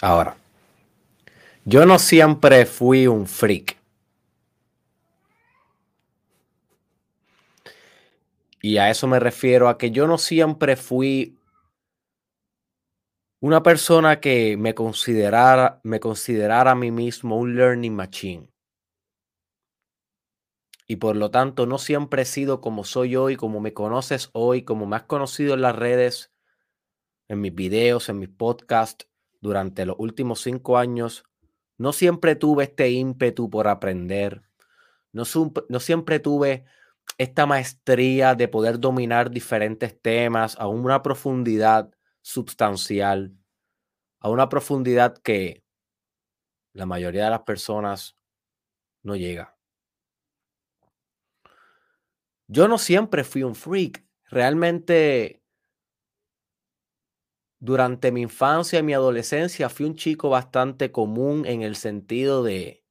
Ahora, yo no siempre fui un freak. Y a eso me refiero a que yo no siempre fui una persona que me considerara, me considerara a mí mismo un learning machine. Y por lo tanto, no siempre he sido como soy hoy, como me conoces hoy, como me has conocido en las redes, en mis videos, en mis podcasts durante los últimos cinco años. No siempre tuve este ímpetu por aprender. No, siempre tuve esta maestría de poder dominar diferentes temas a una profundidad sustancial, a una profundidad que la mayoría de las personas no llega. Yo no siempre fui un freak. Realmente, durante mi infancia y mi adolescencia, fui un chico bastante común en el sentido de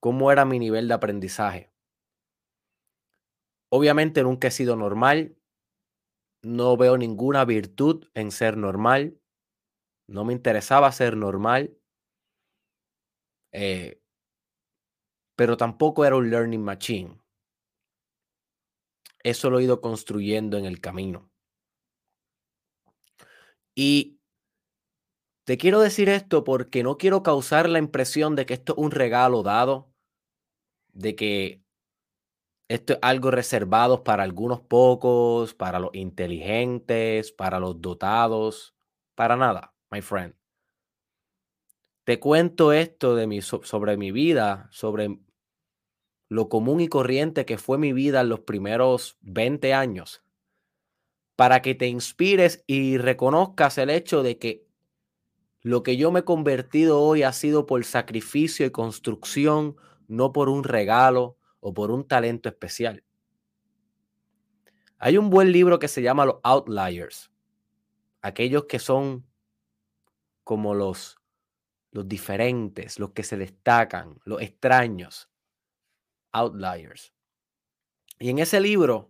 cómo era mi nivel de aprendizaje. Obviamente nunca he sido normal. No veo ninguna virtud en ser normal. No me interesaba ser normal. Eh, pero tampoco era un learning machine. Eso lo he ido construyendo en el camino. Y te quiero decir esto porque no quiero causar la impresión de que esto es un regalo dado, de que esto es algo reservado para algunos pocos, para los inteligentes, para los dotados, para nada, my friend. Te cuento esto de mi, sobre mi vida, sobre lo común y corriente que fue mi vida en los primeros 20 años, para que te inspires y reconozcas el hecho de que lo que yo me he convertido hoy ha sido por sacrificio y construcción, no por un regalo, o por un talento especial. Hay un buen libro que se llama Los Outliers, aquellos que son como los, los diferentes, los que se destacan, los extraños, outliers. Y en ese libro,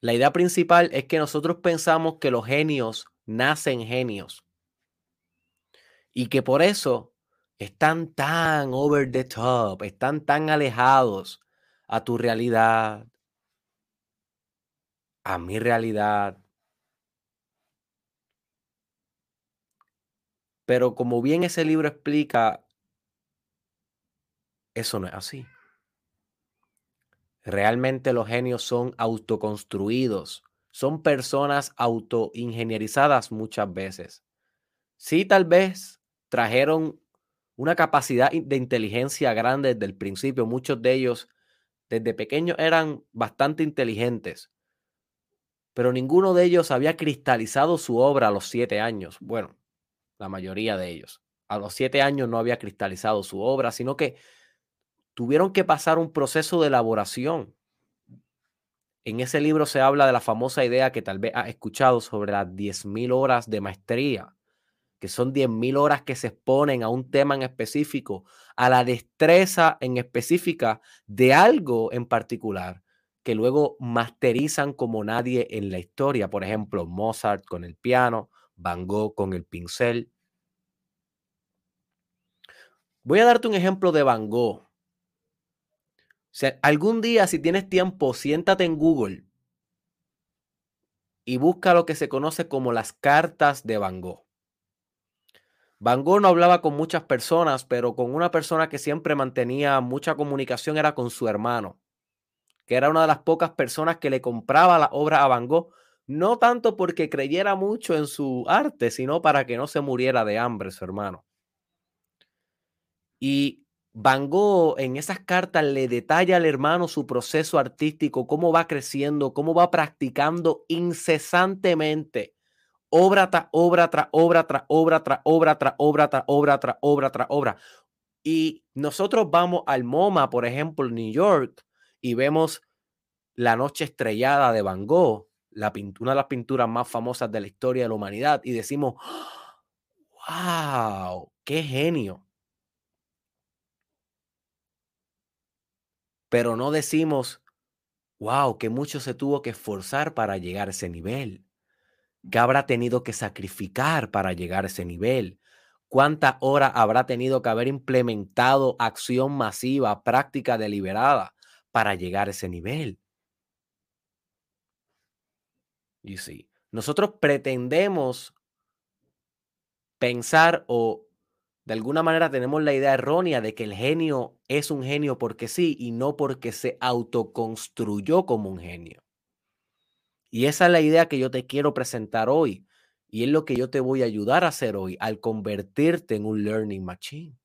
la idea principal es que nosotros pensamos que los genios nacen genios y que por eso están tan over the top, están tan alejados a tu realidad, a mi realidad. Pero como bien ese libro explica, eso no es así. Realmente los genios son autoconstruidos, son personas autoingenierizadas muchas veces. Sí, tal vez trajeron una capacidad de inteligencia grande desde el principio. Muchos de ellos desde pequeños eran bastante inteligentes, pero ninguno de ellos había cristalizado su obra a los siete años. Bueno, la mayoría de ellos. A los siete años no había cristalizado su obra, sino que tuvieron que pasar un proceso de elaboración. En ese libro se habla de la famosa idea que tal vez has escuchado sobre las 10.000 horas de maestría que son 10.000 horas que se exponen a un tema en específico, a la destreza en específica de algo en particular, que luego masterizan como nadie en la historia. Por ejemplo, Mozart con el piano, Van Gogh con el pincel. Voy a darte un ejemplo de Van Gogh. Sea, algún día, si tienes tiempo, siéntate en Google y busca lo que se conoce como las cartas de Van Gogh. Van Gogh no hablaba con muchas personas, pero con una persona que siempre mantenía mucha comunicación era con su hermano, que era una de las pocas personas que le compraba la obra a Van Gogh, no tanto porque creyera mucho en su arte, sino para que no se muriera de hambre su hermano. Y Van Gogh en esas cartas le detalla al hermano su proceso artístico, cómo va creciendo, cómo va practicando incesantemente obra tras obra tras obra tras obra tras obra tras obra tras obra tras obra tras obra. Y nosotros vamos al MoMA, por ejemplo, New York, y vemos La Noche Estrellada de Van Gogh, la una de las pinturas más famosas de la historia de la humanidad, y decimos, wow, qué genio. Pero no decimos, wow, que mucho se tuvo que esforzar para llegar a ese nivel ¿Qué habrá tenido que sacrificar para llegar a ese nivel? ¿Cuántas horas habrá tenido que haber implementado acción masiva, práctica deliberada para llegar a ese nivel? Y sí, nosotros pretendemos pensar o de alguna manera tenemos la idea errónea de que el genio es un genio porque sí y no porque se autoconstruyó como un genio. Y esa es la idea que yo te quiero presentar hoy. Y es lo que yo te voy a ayudar a hacer hoy al convertirte en un learning machine.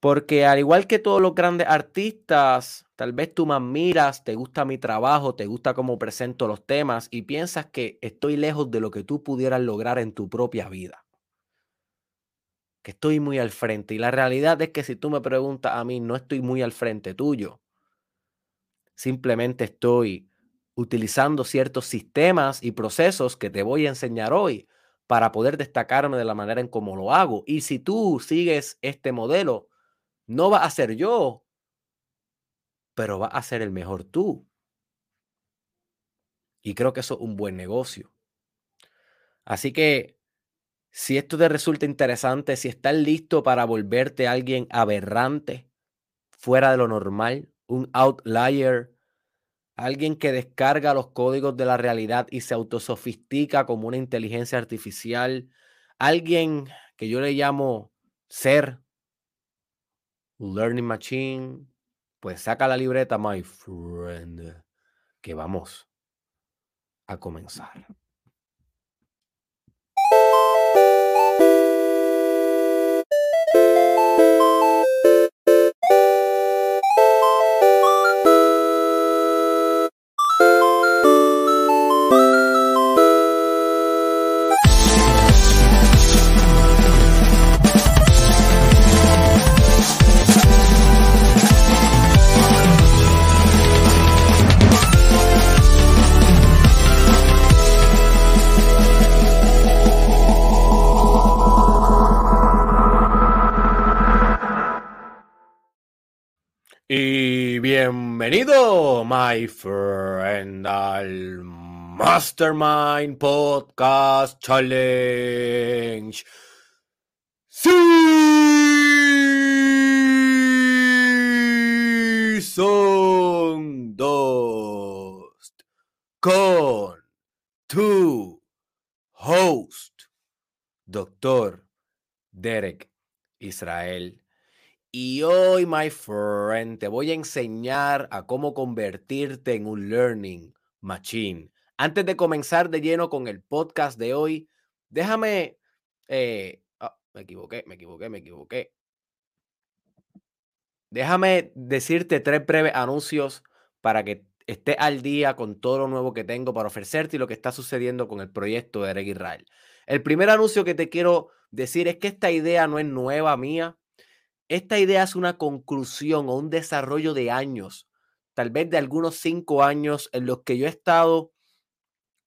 Porque al igual que todos los grandes artistas, tal vez tú me admiras, te gusta mi trabajo, te gusta cómo presento los temas y piensas que estoy lejos de lo que tú pudieras lograr en tu propia vida. Que estoy muy al frente. Y la realidad es que si tú me preguntas a mí, no estoy muy al frente tuyo. Simplemente estoy utilizando ciertos sistemas y procesos que te voy a enseñar hoy para poder destacarme de la manera en cómo lo hago. Y si tú sigues este modelo, no va a ser yo, pero va a ser el mejor tú. Y creo que eso es un buen negocio. Así que si esto te resulta interesante, si estás listo para volverte alguien aberrante, fuera de lo normal, un outlier, alguien que descarga los códigos de la realidad y se autosofistica como una inteligencia artificial, alguien que yo le llamo ser Learning Machine, pues saca la libreta, my friend, que vamos a comenzar. Y bienvenido, my friend, al Mastermind Podcast Challenge. Season 2 con tu host, Doctor Derek Israel y hoy, my friend, te voy a enseñar a cómo convertirte en un learning machine. Antes de comenzar de lleno con el podcast de hoy, déjame... Eh, ah, me equivoqué, me equivoqué, me equivoqué. Déjame decirte tres breves anuncios para que estés al día con todo lo nuevo que tengo para ofrecerte y lo que está sucediendo con el proyecto de Eric Israel. El primer anuncio que te quiero decir es que esta idea no es nueva mía. Esta idea es una conclusión o un desarrollo de años, tal vez de algunos cinco años en los que yo he estado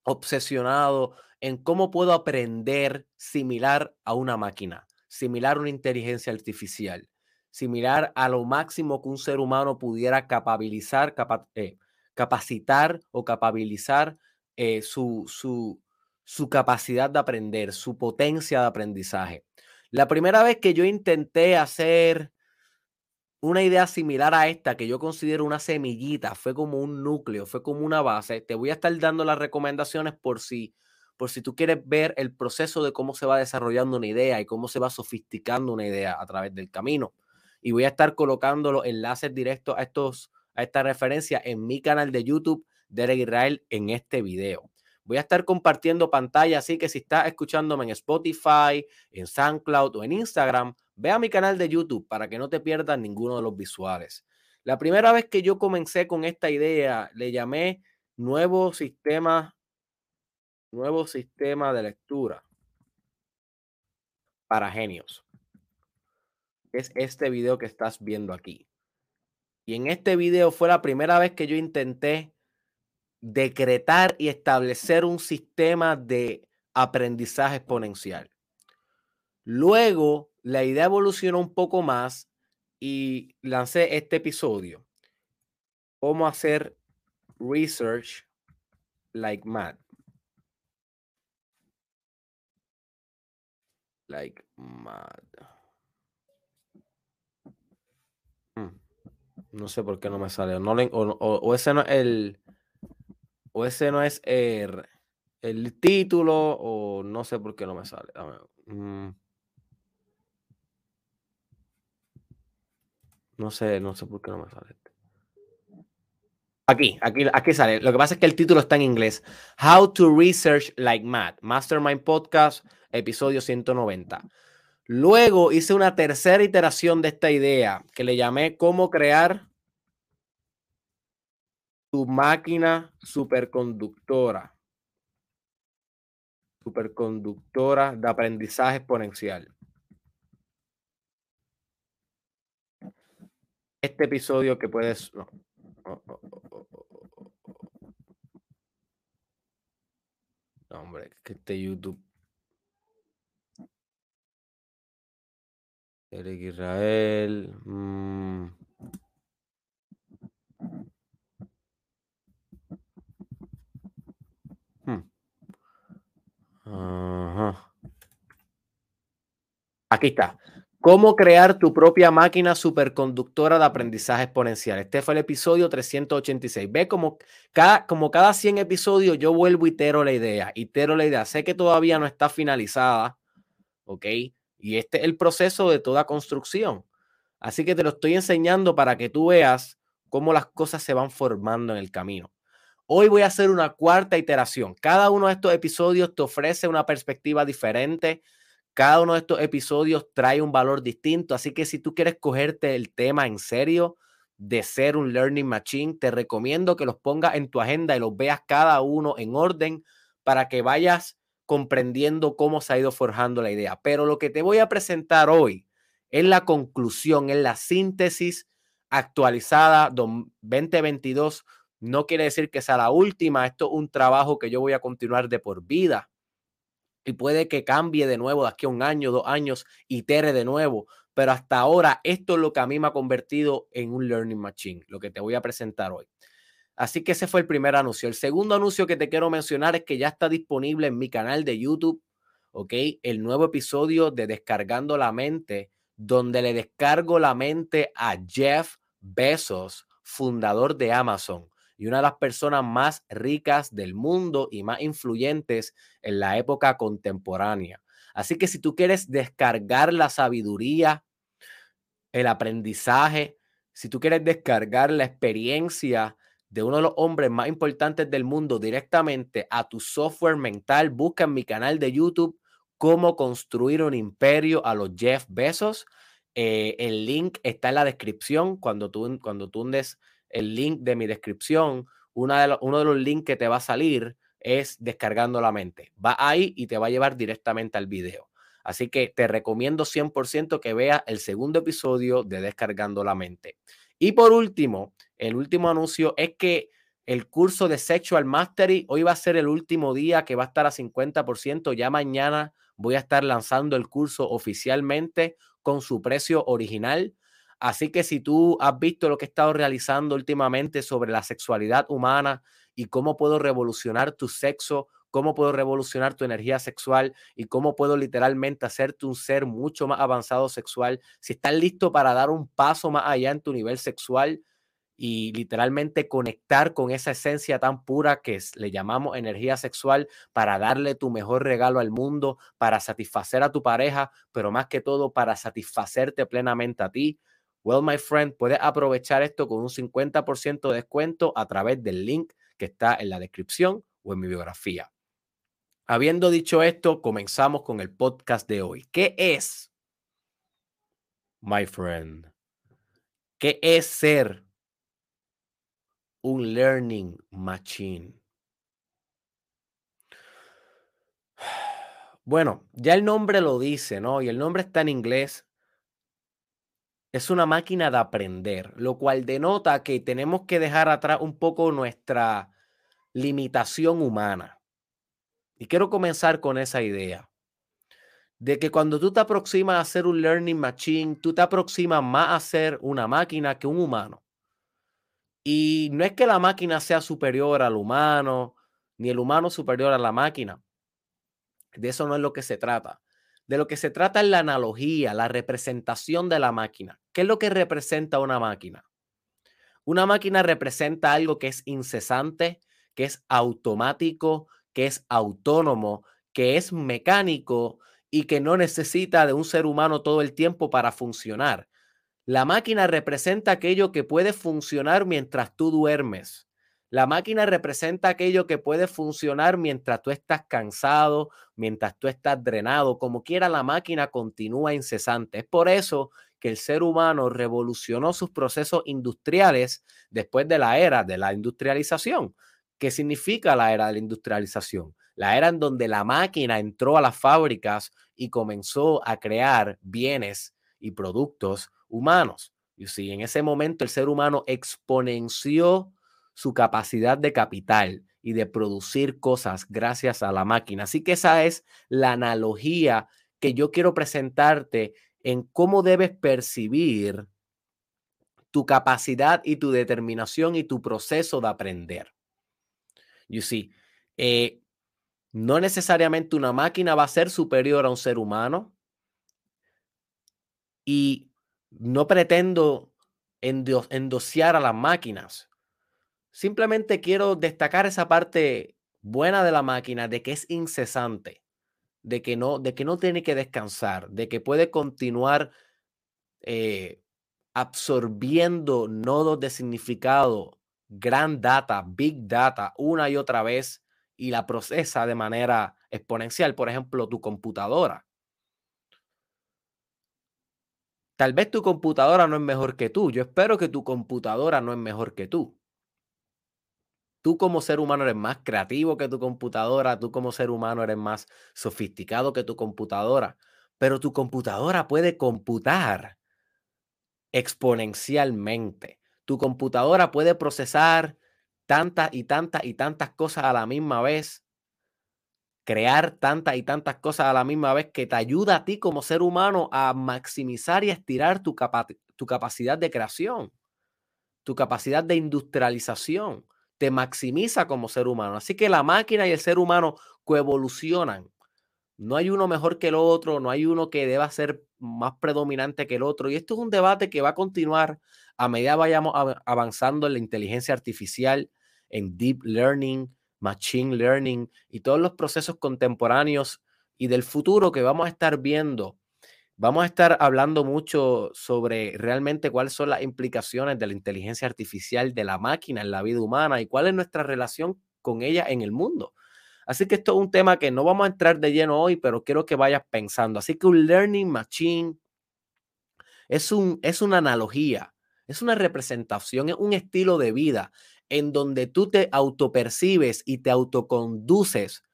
obsesionado en cómo puedo aprender similar a una máquina, similar a una inteligencia artificial, similar a lo máximo que un ser humano pudiera capabilizar, eh, capacitar o capabilizar eh, su, su, su capacidad de aprender, su potencia de aprendizaje. La primera vez que yo intenté hacer una idea similar a esta, que yo considero una semillita, fue como un núcleo, fue como una base. Te voy a estar dando las recomendaciones por si, por si tú quieres ver el proceso de cómo se va desarrollando una idea y cómo se va sofisticando una idea a través del camino. Y voy a estar colocando los enlaces directos a, estos, a esta referencia en mi canal de YouTube, Derek Israel, en este video. Voy a estar compartiendo pantalla, así que si estás escuchándome en Spotify, en SoundCloud o en Instagram, ve a mi canal de YouTube para que no te pierdas ninguno de los visuales. La primera vez que yo comencé con esta idea, le llamé nuevo sistema, nuevo sistema de lectura para genios. Es este video que estás viendo aquí. Y en este video fue la primera vez que yo intenté decretar y establecer un sistema de aprendizaje exponencial. Luego, la idea evolucionó un poco más y lancé este episodio. Cómo hacer research like mad. Like mad. Mm, no sé por qué no me sale. No o, ese no es el. O ese no es el, el, título. O no sé por qué no me sale. Mm. No sé, no sé por qué no me sale. Aquí, aquí, aquí sale. Lo que pasa es que el título está en inglés. How to Research Like Mad. Mastermind Podcast, episodio 190. Luego hice una tercera iteración de esta idea que le llamé cómo crear tu máquina superconductora. Superconductora de aprendizaje exponencial. Este episodio que puedes... No, hombre, que este YouTube. Eric Israel. Mm. Aquí está. Cómo crear tu propia máquina superconductora de aprendizaje exponencial. Este fue el episodio 386. Ve como cada, como cada 100 episodios yo vuelvo y itero la idea, itero la idea. Sé que todavía no está finalizada, ¿ok? Y este es el proceso de toda construcción. Así que te lo estoy enseñando para que tú veas cómo las cosas se van formando en el camino. Hoy voy a hacer una cuarta iteración. Cada uno de estos episodios te ofrece una perspectiva diferente cada uno de estos episodios trae un valor distinto, así que si tú quieres cogerte el tema en serio de ser un learning machine, te recomiendo que los pongas en tu agenda y los veas cada uno en orden para que vayas comprendiendo cómo se ha ido forjando la idea. Pero lo que te voy a presentar hoy es la conclusión, es la síntesis actualizada 2022. No quiere decir que sea la última, esto es un trabajo que yo voy a continuar de por vida y puede que cambie de nuevo de aquí a un año, dos años, itere de nuevo. Pero hasta ahora, esto es lo que a mí me ha convertido en un learning machine, lo que te voy a presentar hoy. Así que ese fue el primer anuncio. El segundo anuncio que te quiero mencionar es que ya está disponible en mi canal de YouTube, ¿ok? El nuevo episodio de Descargando la Mente, donde le descargo la mente a Jeff Bezos, fundador de Amazon y una de las personas más ricas del mundo y más influyentes en la época contemporánea. Así que si tú quieres descargar la sabiduría, el aprendizaje, si tú quieres descargar la experiencia de uno de los hombres más importantes del mundo directamente a tu software mental, busca en mi canal de YouTube cómo construir un imperio a los Jeff Bezos. Eh, el link está en la descripción cuando tú, cuando tú hundes el link de mi descripción, una de uno de los links que te va a salir es descargando la mente. Va ahí y te va a llevar directamente al video. Así que te recomiendo 100% que veas el segundo episodio de Descargando la mente. Y por último, el último anuncio es que el curso de Sexual Mastery hoy va a ser el último día que va a estar a 50%. Ya mañana voy a estar lanzando el curso oficialmente con su precio original. Así que si tú has visto lo que he estado realizando últimamente sobre la sexualidad humana y cómo puedo revolucionar tu sexo, cómo puedo revolucionar tu energía sexual y cómo puedo literalmente hacerte un ser mucho más avanzado sexual, si estás listo para dar un paso más allá en tu nivel sexual y literalmente conectar con esa esencia tan pura que le llamamos energía sexual para darle tu mejor regalo al mundo, para satisfacer a tu pareja, pero más que todo para satisfacerte plenamente a ti. Well, my friend, puedes aprovechar esto con un 50% de descuento a través del link que está en la descripción o en mi biografía. Habiendo dicho esto, comenzamos con el podcast de hoy. ¿Qué es, my friend? ¿Qué es ser un learning machine? Bueno, ya el nombre lo dice, ¿no? Y el nombre está en inglés es una máquina de aprender, lo cual denota que tenemos que dejar atrás un poco nuestra limitación humana. Y quiero comenzar con esa idea de que cuando tú te aproximas a ser un learning machine, tú te aproximas más a ser una máquina que un humano. Y no es que la máquina sea superior al humano, ni el humano superior a la máquina. De eso no es lo que se trata. De lo que se trata es la analogía, la representación de la máquina. ¿Qué es lo que representa una máquina? Una máquina representa algo que es incesante, que es automático, que es autónomo, que es mecánico y que no necesita de un ser humano todo el tiempo para funcionar. La máquina representa aquello que puede funcionar mientras tú duermes. La máquina representa aquello que puede funcionar mientras tú estás cansado, mientras tú estás drenado. Como quiera, la máquina continúa incesante. Es por eso que el ser humano revolucionó sus procesos industriales después de la era de la industrialización. ¿Qué significa la era de la industrialización? La era en donde la máquina entró a las fábricas y comenzó a crear bienes y productos humanos. Y si en ese momento el ser humano exponenció su capacidad de capital y de producir cosas gracias a la máquina. Así que esa es la analogía que yo quiero presentarte en cómo debes percibir tu capacidad y tu determinación y tu proceso de aprender. You see, eh, no necesariamente una máquina va a ser superior a un ser humano y no pretendo endosiar a las máquinas. Simplemente quiero destacar esa parte buena de la máquina de que es incesante, de que no, de que no tiene que descansar, de que puede continuar eh, absorbiendo nodos de significado, gran data, big data, una y otra vez y la procesa de manera exponencial. Por ejemplo, tu computadora. Tal vez tu computadora no es mejor que tú. Yo espero que tu computadora no es mejor que tú. Tú como ser humano eres más creativo que tu computadora, tú como ser humano eres más sofisticado que tu computadora, pero tu computadora puede computar exponencialmente. Tu computadora puede procesar tantas y tantas y tantas cosas a la misma vez, crear tantas y tantas cosas a la misma vez que te ayuda a ti como ser humano a maximizar y estirar tu, tu capacidad de creación, tu capacidad de industrialización te maximiza como ser humano. Así que la máquina y el ser humano coevolucionan. No hay uno mejor que el otro, no hay uno que deba ser más predominante que el otro. Y esto es un debate que va a continuar a medida vayamos avanzando en la inteligencia artificial, en deep learning, machine learning y todos los procesos contemporáneos y del futuro que vamos a estar viendo Vamos a estar hablando mucho sobre realmente cuáles son las implicaciones de la inteligencia artificial de la máquina en la vida humana y cuál es nuestra relación con ella en el mundo. Así que esto es un tema que no vamos a entrar de lleno hoy, pero quiero que vayas pensando. Así que un learning machine es, un, es una analogía, es una representación, es un estilo de vida en donde tú te autopercibes y te autoconduces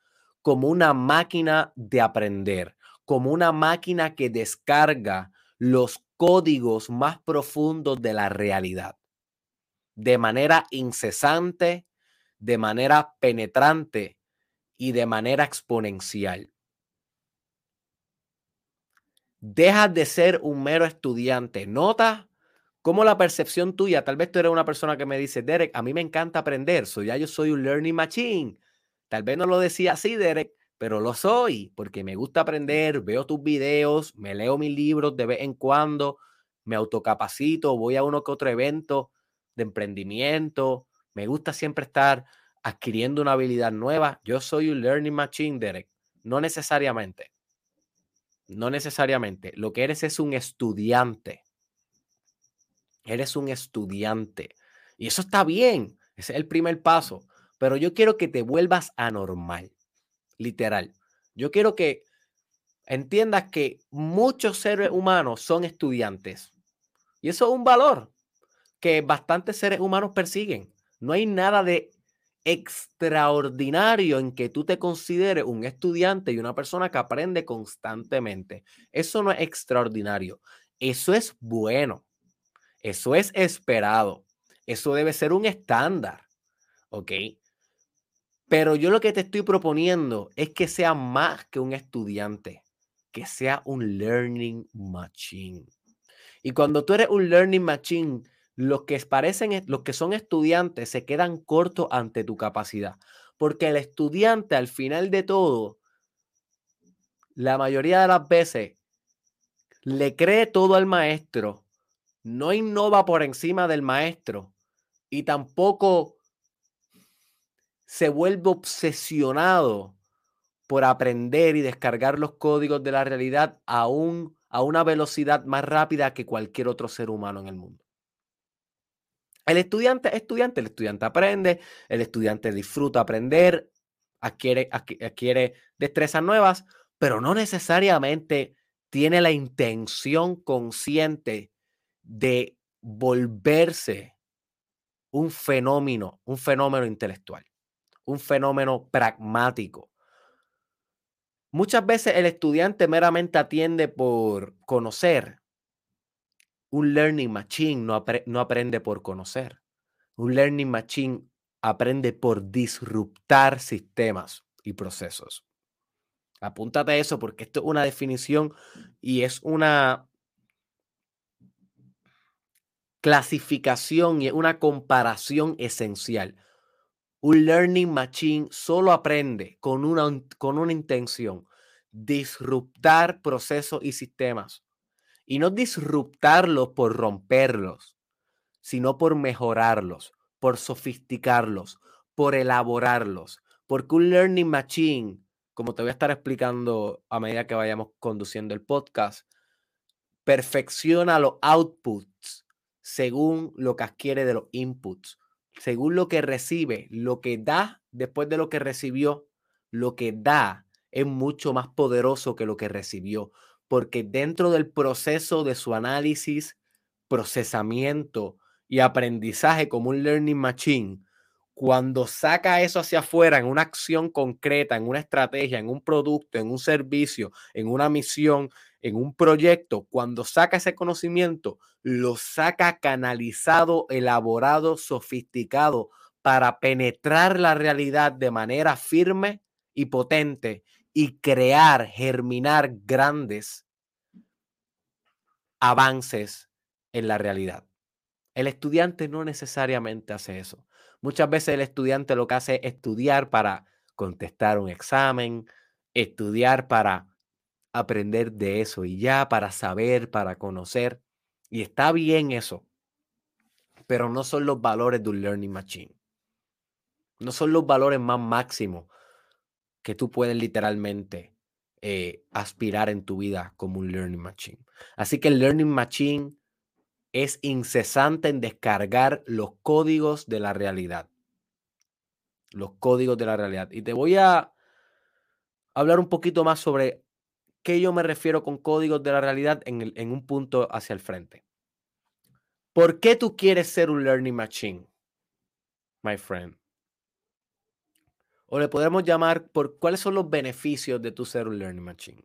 como una máquina de aprender como una máquina que descarga los códigos más profundos de la realidad de manera incesante, de manera penetrante y de manera exponencial. Dejas de ser un mero estudiante. Nota cómo la percepción tuya, tal vez tú eres una persona que me dice, Derek, a mí me encanta aprender, soy ya yo soy un learning machine. Tal vez no lo decía así, Derek, pero lo soy porque me gusta aprender, veo tus videos, me leo mis libros de vez en cuando, me autocapacito, voy a uno que otro evento de emprendimiento, me gusta siempre estar adquiriendo una habilidad nueva. Yo soy un learning machine, Derek. No necesariamente. No necesariamente. Lo que eres es un estudiante. Eres un estudiante. Y eso está bien. Ese es el primer paso. Pero yo quiero que te vuelvas anormal literal. Yo quiero que entiendas que muchos seres humanos son estudiantes. Y eso es un valor que bastantes seres humanos persiguen. No hay nada de extraordinario en que tú te consideres un estudiante y una persona que aprende constantemente. Eso no es extraordinario. Eso es bueno. Eso es esperado. Eso debe ser un estándar. ¿Ok? Pero yo lo que te estoy proponiendo es que sea más que un estudiante, que sea un learning machine. Y cuando tú eres un learning machine, los que parecen, los que son estudiantes se quedan cortos ante tu capacidad. Porque el estudiante, al final de todo, la mayoría de las veces le cree todo al maestro, no innova por encima del maestro y tampoco se vuelve obsesionado por aprender y descargar los códigos de la realidad a, a una velocidad más rápida que cualquier otro ser humano en el mundo. El estudiante es estudiante, el estudiante aprende, el estudiante disfruta aprender, adquiere, adquiere destrezas nuevas, pero no necesariamente tiene la intención consciente de volverse un fenómeno, un fenómeno intelectual, un fenómeno pragmático. Muchas veces el estudiante meramente atiende por conocer, un learning machine no, aprende por conocer. Un learning machine aprende por disruptar sistemas y procesos. Apúntate a eso porque esto es una definición y es una clasificación y una comparación esencial. Un learning machine solo aprende con una, con una intención, disruptar procesos y sistemas y no disruptarlos por romperlos, sino por mejorarlos, por sofisticarlos, por elaborarlos. Porque un learning machine, como te voy a estar explicando a medida que vayamos conduciendo el podcast, perfecciona los outputs según lo que adquiere de los inputs, según lo que recibe, lo que da después de lo que recibió, lo que da es mucho más poderoso que lo que recibió porque dentro del proceso de su análisis, procesamiento y aprendizaje como un learning machine, cuando saca eso hacia afuera en una acción concreta, en una estrategia, en un producto, en un servicio, en una misión, en un proyecto, cuando saca ese conocimiento, lo saca canalizado, elaborado, sofisticado para penetrar la realidad de manera firme y potente y crear, germinar grandes avances en la realidad. El estudiante no necesariamente hace eso. Muchas veces el estudiante lo que hace es estudiar para contestar un examen, estudiar para aprender de eso y ya, para saber, para conocer. Y está bien eso, pero no son los valores de un learning machine. No son los valores más máximos que tú puedes literalmente eh, aspirar en tu vida como un learning machine. Así que el learning machine es incesante en descargar los códigos de la realidad. Los códigos de la realidad. Y te voy a hablar un poquito más sobre qué yo me refiero con códigos de la realidad en, un punto hacia el frente. ¿Por qué tú quieres ser un learning machine, my friend? o le podemos llamar por cuáles son los beneficios de tu ser un learning machine.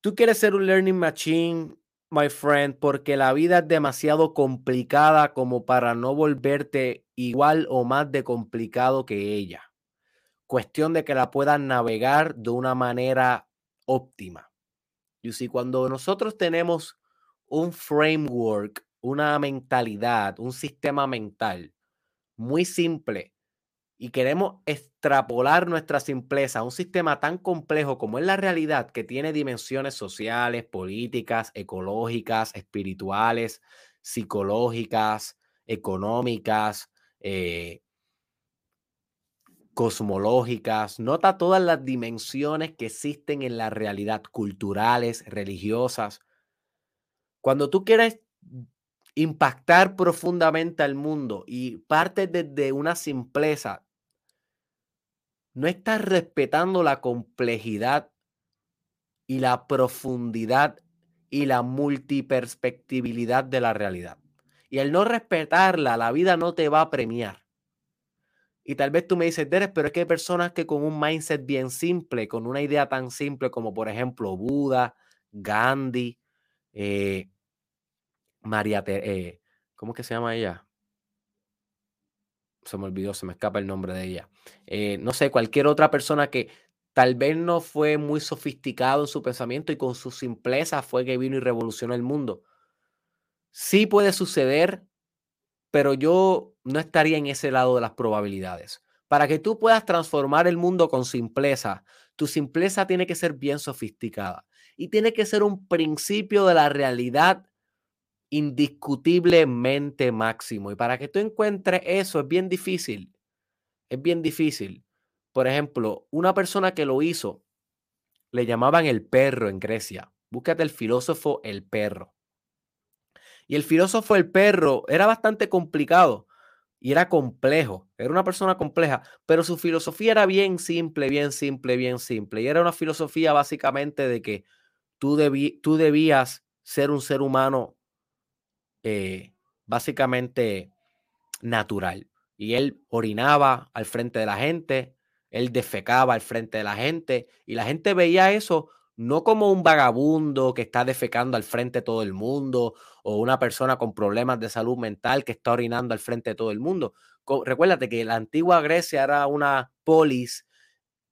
Tú quieres ser un learning machine, my friend, porque la vida es demasiado complicada como para no volverte igual o más de complicado que ella. Cuestión de que la puedas navegar de una manera óptima. Y si cuando nosotros tenemos un framework, una mentalidad, un sistema mental muy simple, y queremos extrapolar nuestra simpleza a un sistema tan complejo como es la realidad, que tiene dimensiones sociales, políticas, ecológicas, espirituales, psicológicas, económicas, eh, cosmológicas, nota todas las dimensiones que existen en la realidad, culturales, religiosas. Cuando tú quieres impactar profundamente al mundo y parte desde una simpleza, no estás respetando la complejidad y la profundidad y la multiperspectibilidad de la realidad. Y al no respetarla, la vida no te va a premiar. Y tal vez tú me dices, Derek, pero es que hay personas que con un mindset bien simple, con una idea tan simple como por ejemplo Buda, Gandhi, eh, María, eh, ¿cómo que se llama ella? se me olvidó, se me escapa el nombre de ella. Eh, no sé, cualquier otra persona que tal vez no fue muy sofisticado en su pensamiento y con su simpleza fue que vino y revolucionó el mundo. Sí puede suceder, pero yo no estaría en ese lado de las probabilidades, Para que tú puedas transformar el mundo con simpleza, tu simpleza tiene que ser bien sofisticada y tiene que ser un principio de la realidad indiscutiblemente máximo. Y para que tú encuentres eso es bien difícil. Es bien difícil. Por ejemplo, una persona que lo hizo, le llamaban el perro en Grecia. Búscate el filósofo el perro. Y el filósofo el perro era bastante complicado y era complejo. Era una persona compleja, pero su filosofía era bien simple, bien simple, bien simple. Y era una filosofía básicamente de que tú, tú debías ser un ser humano eh, básicamente natural. Y él orinaba al frente de la gente, él defecaba al frente de la gente, y la gente veía eso no como un vagabundo que está defecando al frente de todo el mundo o una persona con problemas de salud mental que está orinando al frente de todo el mundo. Recuérdate que la antigua Grecia era una polis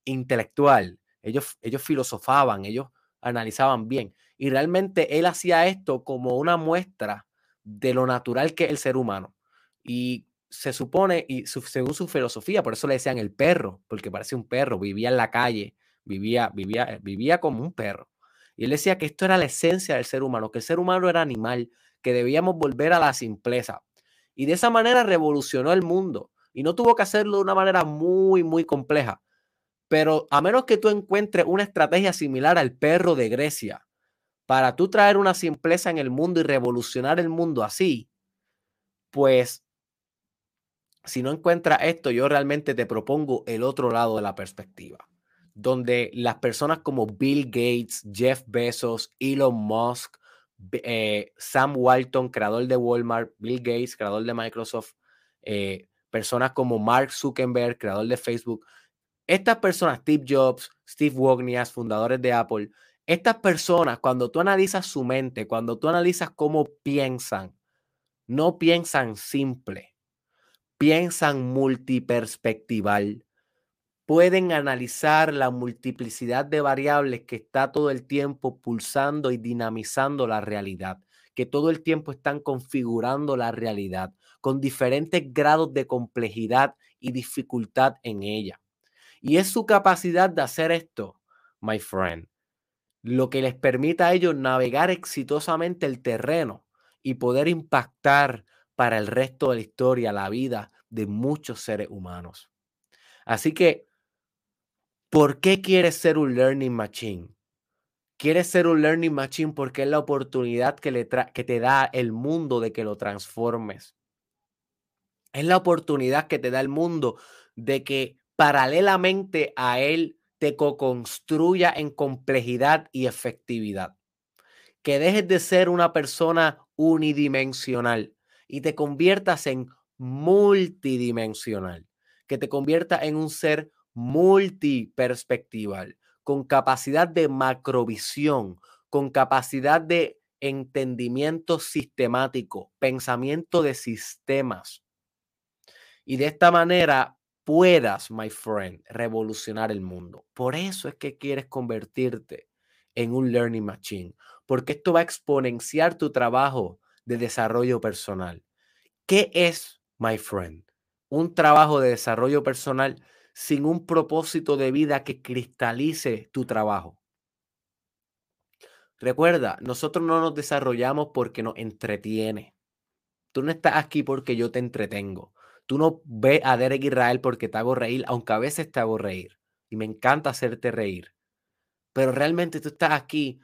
intelectual. Ellos, ellos filosofaban, ellos analizaban bien. Y realmente él hacía esto como una muestra de lo natural que es el ser humano. Y se supone, y según su filosofía, por eso le decían el perro, porque parece un perro, vivía en la calle, vivía, vivía, vivía como un perro. Y él decía que esto era la esencia del ser humano, que el ser humano era animal, que debíamos volver a la simpleza. Y de esa manera revolucionó el mundo. Y no tuvo que hacerlo de una manera muy, muy compleja. Pero a menos que tú encuentres una estrategia similar al perro de Grecia, para tú traer una simpleza en el mundo y revolucionar el mundo así, pues si no encuentras esto, yo realmente te propongo el otro lado de la perspectiva, donde las personas como Bill Gates, Jeff Bezos, Elon Musk, eh, Sam Walton, creador de Walmart, Bill Gates, creador de Microsoft, eh, personas como Mark Zuckerberg, creador de Facebook, estas personas, Steve Jobs, Steve Wozniak, fundadores de Apple, estas personas, cuando tú analizas su mente, cuando tú analizas cómo piensan, no piensan simple, piensan multiperspectival. Pueden analizar la multiplicidad de variables que está todo el tiempo pulsando y dinamizando la realidad, que todo el tiempo están configurando la realidad con diferentes grados de complejidad y dificultad en ella. Y es su capacidad de hacer esto, my friend, lo que les permita a ellos navegar exitosamente el terreno y poder impactar para el resto de la historia, la vida de muchos seres humanos. Así que, ¿por qué quieres ser un learning machine? Quieres ser un learning machine porque es la oportunidad que, le que te da el mundo de que lo transformes. Es la oportunidad que te da el mundo de que paralelamente a él te co-construya en complejidad y efectividad. Que dejes de ser una persona unidimensional y te conviertas en multidimensional. Que te conviertas en un ser multiperspectival, con capacidad de macrovisión, con capacidad de entendimiento sistemático, pensamiento de sistemas. Y de esta manera puedas, my friend, revolucionar el mundo. Por eso es que quieres convertirte en un learning machine, porque esto va a exponenciar tu trabajo de desarrollo personal. ¿Qué es, my friend? Un trabajo de desarrollo personal sin un propósito de vida que cristalice tu trabajo. Recuerda, nosotros no nos desarrollamos porque nos entretiene. Tú no estás aquí porque yo te entretengo. Tú no ves a Derek Israel porque te hago reír, aunque a veces te hago reír. Y me encanta hacerte reír. Pero realmente tú estás aquí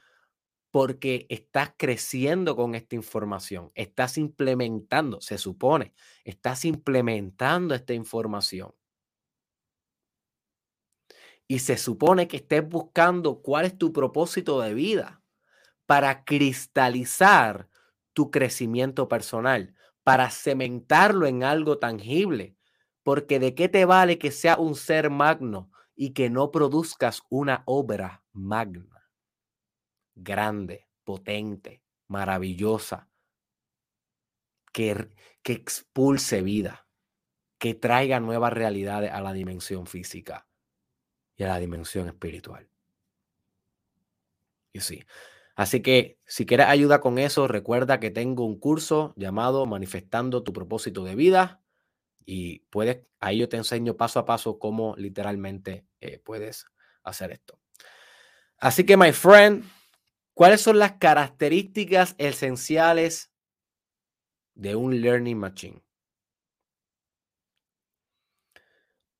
porque estás creciendo con esta información. Estás implementando, se supone, estás implementando esta información. Y se supone que estés buscando cuál es tu propósito de vida para cristalizar tu crecimiento personal, para cementarlo en algo tangible. Porque de qué te vale que sea un ser magno y que no produzcas una obra magna, grande, potente, maravillosa, que, que expulse vida, que traiga nuevas realidades a la dimensión física y a la dimensión espiritual. Y sí, Así que si quieres ayuda con eso, recuerda que tengo un curso llamado Manifestando tu propósito de vida. Y puedes, ahí yo te enseño paso a paso cómo literalmente eh, puedes hacer esto. Así que, my friend, ¿cuáles son las características esenciales de un learning machine?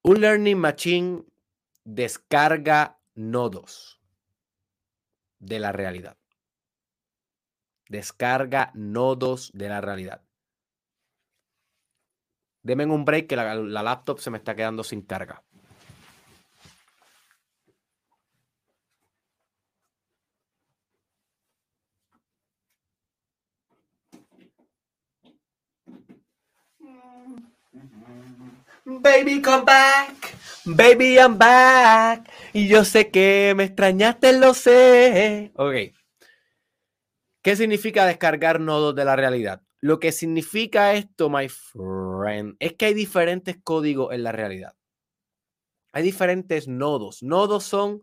Un learning machine descarga nodos de la realidad. Descarga nodos de la realidad. Deme un break que la, la laptop se me está quedando sin carga. Baby, come back. Baby, I'm back. Y yo sé que me extrañaste, lo sé. Ok. ¿Qué significa descargar nodos de la realidad? Lo que significa esto, my friend, es que hay diferentes códigos en la realidad. Hay diferentes nodos. Nodos son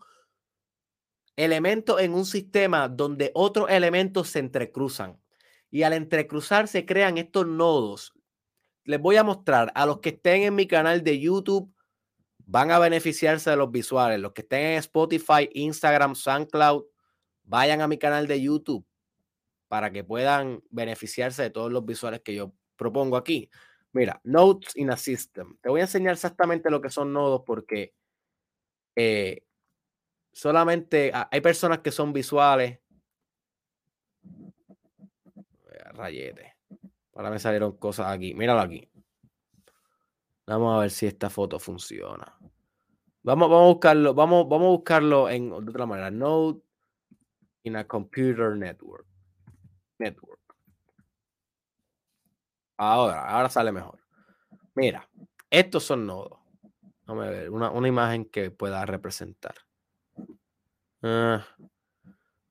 elementos en un sistema donde otros elementos se entrecruzan. Y al entrecruzar se crean estos nodos. Les voy a mostrar a los que estén en mi canal de YouTube van a beneficiarse de los visuales. Los que estén en Spotify, Instagram, SoundCloud, vayan a mi canal de YouTube para que puedan beneficiarse de todos los visuales que yo propongo aquí. Mira, Notes in a System. Te voy a enseñar exactamente lo que son nodos porque eh, solamente hay personas que son visuales. Rayete. Ahora me salieron cosas aquí. Míralo aquí. Vamos a ver si esta foto funciona. Vamos, vamos a buscarlo. Vamos, vamos a buscarlo en de otra manera. Node in a computer network network. Ahora, ahora sale mejor. Mira, estos son nodos. Vamos a ver, una, imagen que pueda representar. Ah,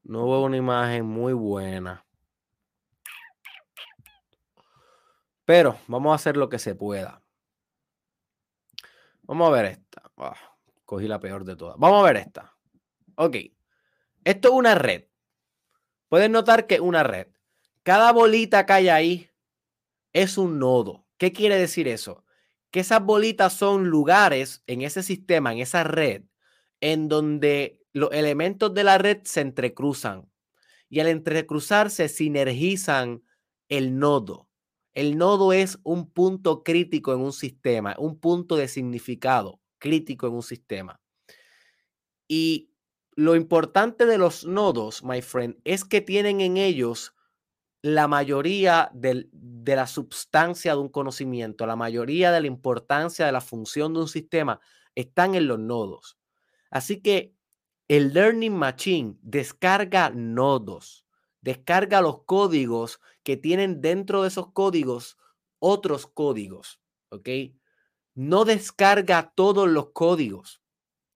no veo una imagen muy buena. Pero vamos a hacer lo que se pueda. Vamos a ver esta. Ah, cogí la peor de todas. Vamos a ver esta. Ok. Esto es una red. Pueden notar que es una red. Cada bolita que hay ahí es un nodo. ¿Qué quiere decir eso? Que esas bolitas son lugares en ese sistema, en esa red, en donde los elementos de la red se entrecruzan. Y al entrecruzarse sinergizan el nodo. El nodo es un punto crítico en un sistema, un punto de significado crítico en un sistema. Y lo importante de los nodos, my friend, es que tienen en ellos la mayoría de la sustancia de un conocimiento, la mayoría de la importancia de la función de un sistema están en los nodos. Así que el Learning Machine descarga nodos, descarga los códigos que tienen dentro de esos códigos otros códigos, ¿ok? No descarga todos los códigos.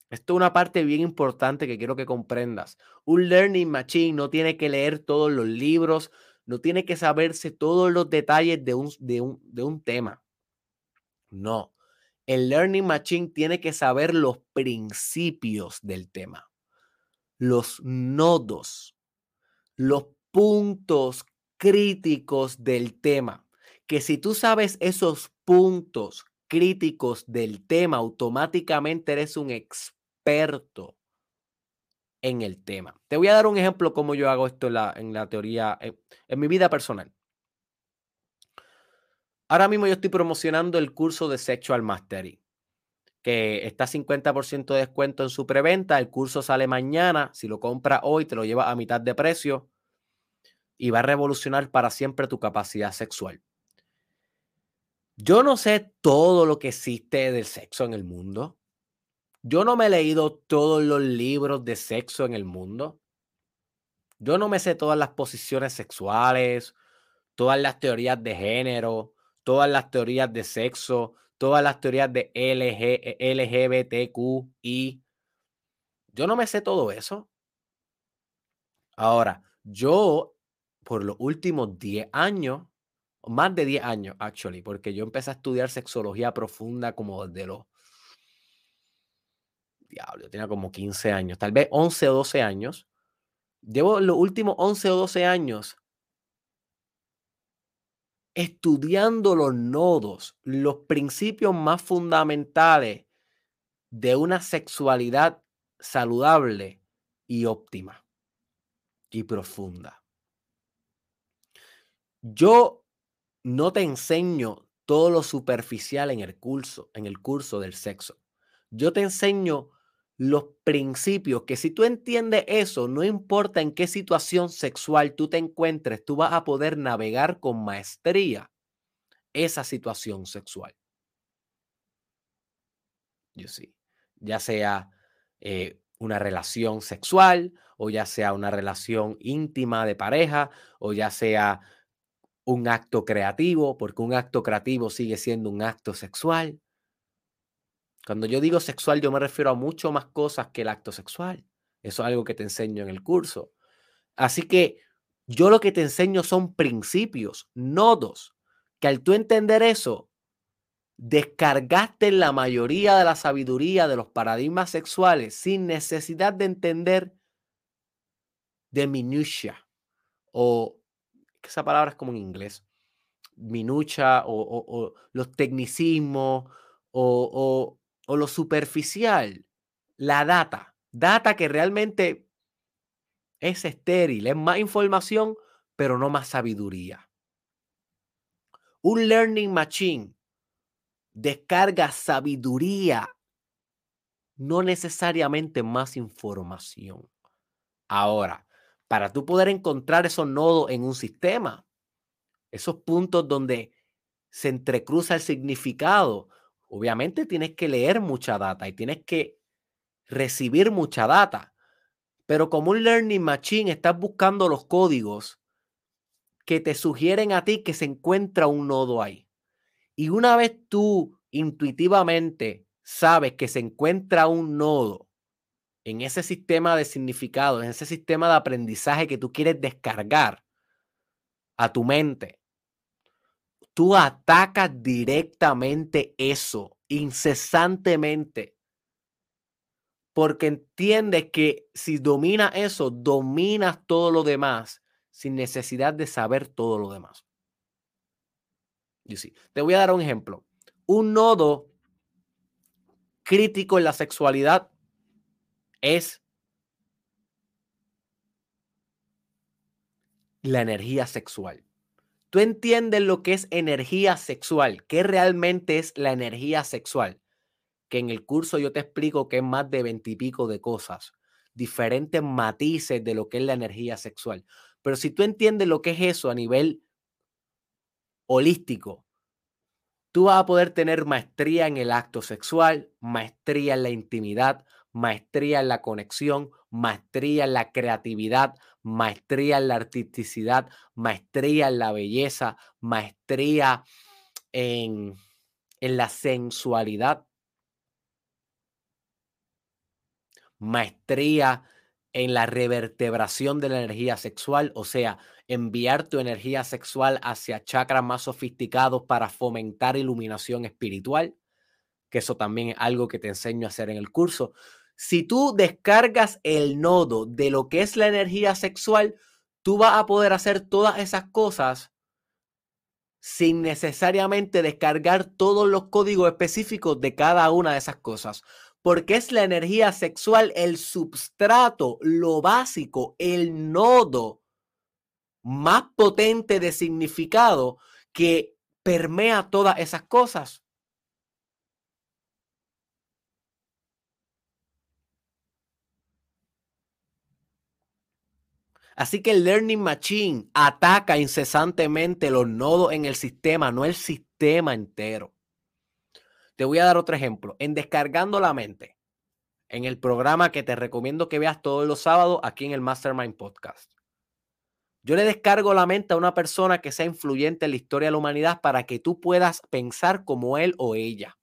Esto es una parte bien importante que quiero que comprendas. Un Learning Machine no tiene que leer todos los libros, no tiene que saberse todos los detalles de un, de un, de un tema. No. El Learning Machine tiene que saber los principios del tema, los nodos, los puntos críticos del tema. Que si tú sabes esos puntos críticos del tema, automáticamente eres un experto en el tema. Te voy a dar un ejemplo cómo yo hago esto en la, en la teoría, en, en mi vida personal. Ahora mismo yo estoy promocionando el curso de Sexual Mastery, que está 50% de descuento en su preventa. El curso sale mañana. Si lo compras hoy, te lo llevas a mitad de precio y va a revolucionar para siempre tu capacidad sexual. Yo no sé todo lo que existe del sexo en el mundo. Yo no me he leído todos los libros de sexo en el mundo. Yo no me sé todas las posiciones sexuales, todas las teorías de género, todas las teorías de sexo, todas las teorías de LG, LGBTQI. Yo no me sé todo eso. Ahora, yo por los últimos 10 años, más de 10 años, actually, porque yo empecé a estudiar sexología profunda como desde los diablo, yo tenía como 15 años, tal vez 11 o 12 años. Llevo los últimos 11 o 12 años estudiando los nodos, los principios más fundamentales de una sexualidad saludable y óptima y profunda. Yo no te enseño todo lo superficial en el curso, en el curso del sexo. Yo te enseño los principios que si tú entiendes eso, no importa en qué situación sexual tú te encuentres, tú vas a poder navegar con maestría esa situación sexual. Ya sea eh, una relación sexual o ya sea una relación íntima de pareja o ya sea un acto creativo, porque un acto creativo sigue siendo un acto sexual. Cuando yo digo sexual, yo me refiero a mucho más cosas que el acto sexual. Eso es algo que te enseño en el curso. Así que yo lo que te enseño son principios, nodos, que al tú entender eso, descargaste la mayoría de la sabiduría de los paradigmas sexuales sin necesidad de entender de minucia o esa palabra es como en inglés, minucha o, los tecnicismos o, lo superficial, la data, data que realmente es estéril, es más información, pero no más sabiduría. Un learning machine descarga sabiduría, no necesariamente más información. Ahora, para tú poder encontrar esos nodos en un sistema, esos puntos donde se entrecruza el significado, Obviamente tienes que leer mucha data y tienes que recibir mucha data. Pero como un learning machine, estás buscando los códigos que te sugieren a ti que se encuentra un nodo ahí. Y una vez tú intuitivamente sabes que se encuentra un nodo en ese sistema de significado, en ese sistema de aprendizaje que tú quieres descargar a tu mente, tú atacas directamente eso, incesantemente. Porque entiendes que si dominas eso, dominas todo lo demás sin necesidad de saber todo lo demás. Te voy a dar un ejemplo. Un nodo crítico en la sexualidad es la energía sexual tú entiendes lo que es energía sexual, qué realmente es la energía sexual, que en el curso yo te explico que es más de veintipico de cosas, diferentes matices de lo que es la energía sexual. Pero si tú entiendes lo que es eso a nivel holístico, tú vas a poder tener maestría en el acto sexual, maestría en la intimidad, maestría en la conexión, maestría en la creatividad, maestría en la artisticidad, maestría en la belleza, maestría en, en la sensualidad, maestría en la revertebración de la energía sexual, o sea, enviar tu energía sexual hacia chakras más sofisticados para fomentar iluminación espiritual, que eso también es algo que te enseño a hacer en el curso. Si tú descargas el nodo de lo que es la energía sexual, tú vas a poder hacer todas esas cosas sin necesariamente descargar todos los códigos específicos de cada una de esas cosas. Porque es la energía sexual el substrato, lo básico, el nodo más potente de significado que permea todas esas cosas. Así que el Learning Machine ataca incesantemente los nodos en el sistema, no el sistema entero. Te voy a dar otro ejemplo. En Descargando la Mente, en el programa que te recomiendo que veas todos los sábados aquí en el Mastermind Podcast. Yo le descargo la mente a una persona que sea influyente en la historia de la humanidad para que tú puedas pensar como él o ella.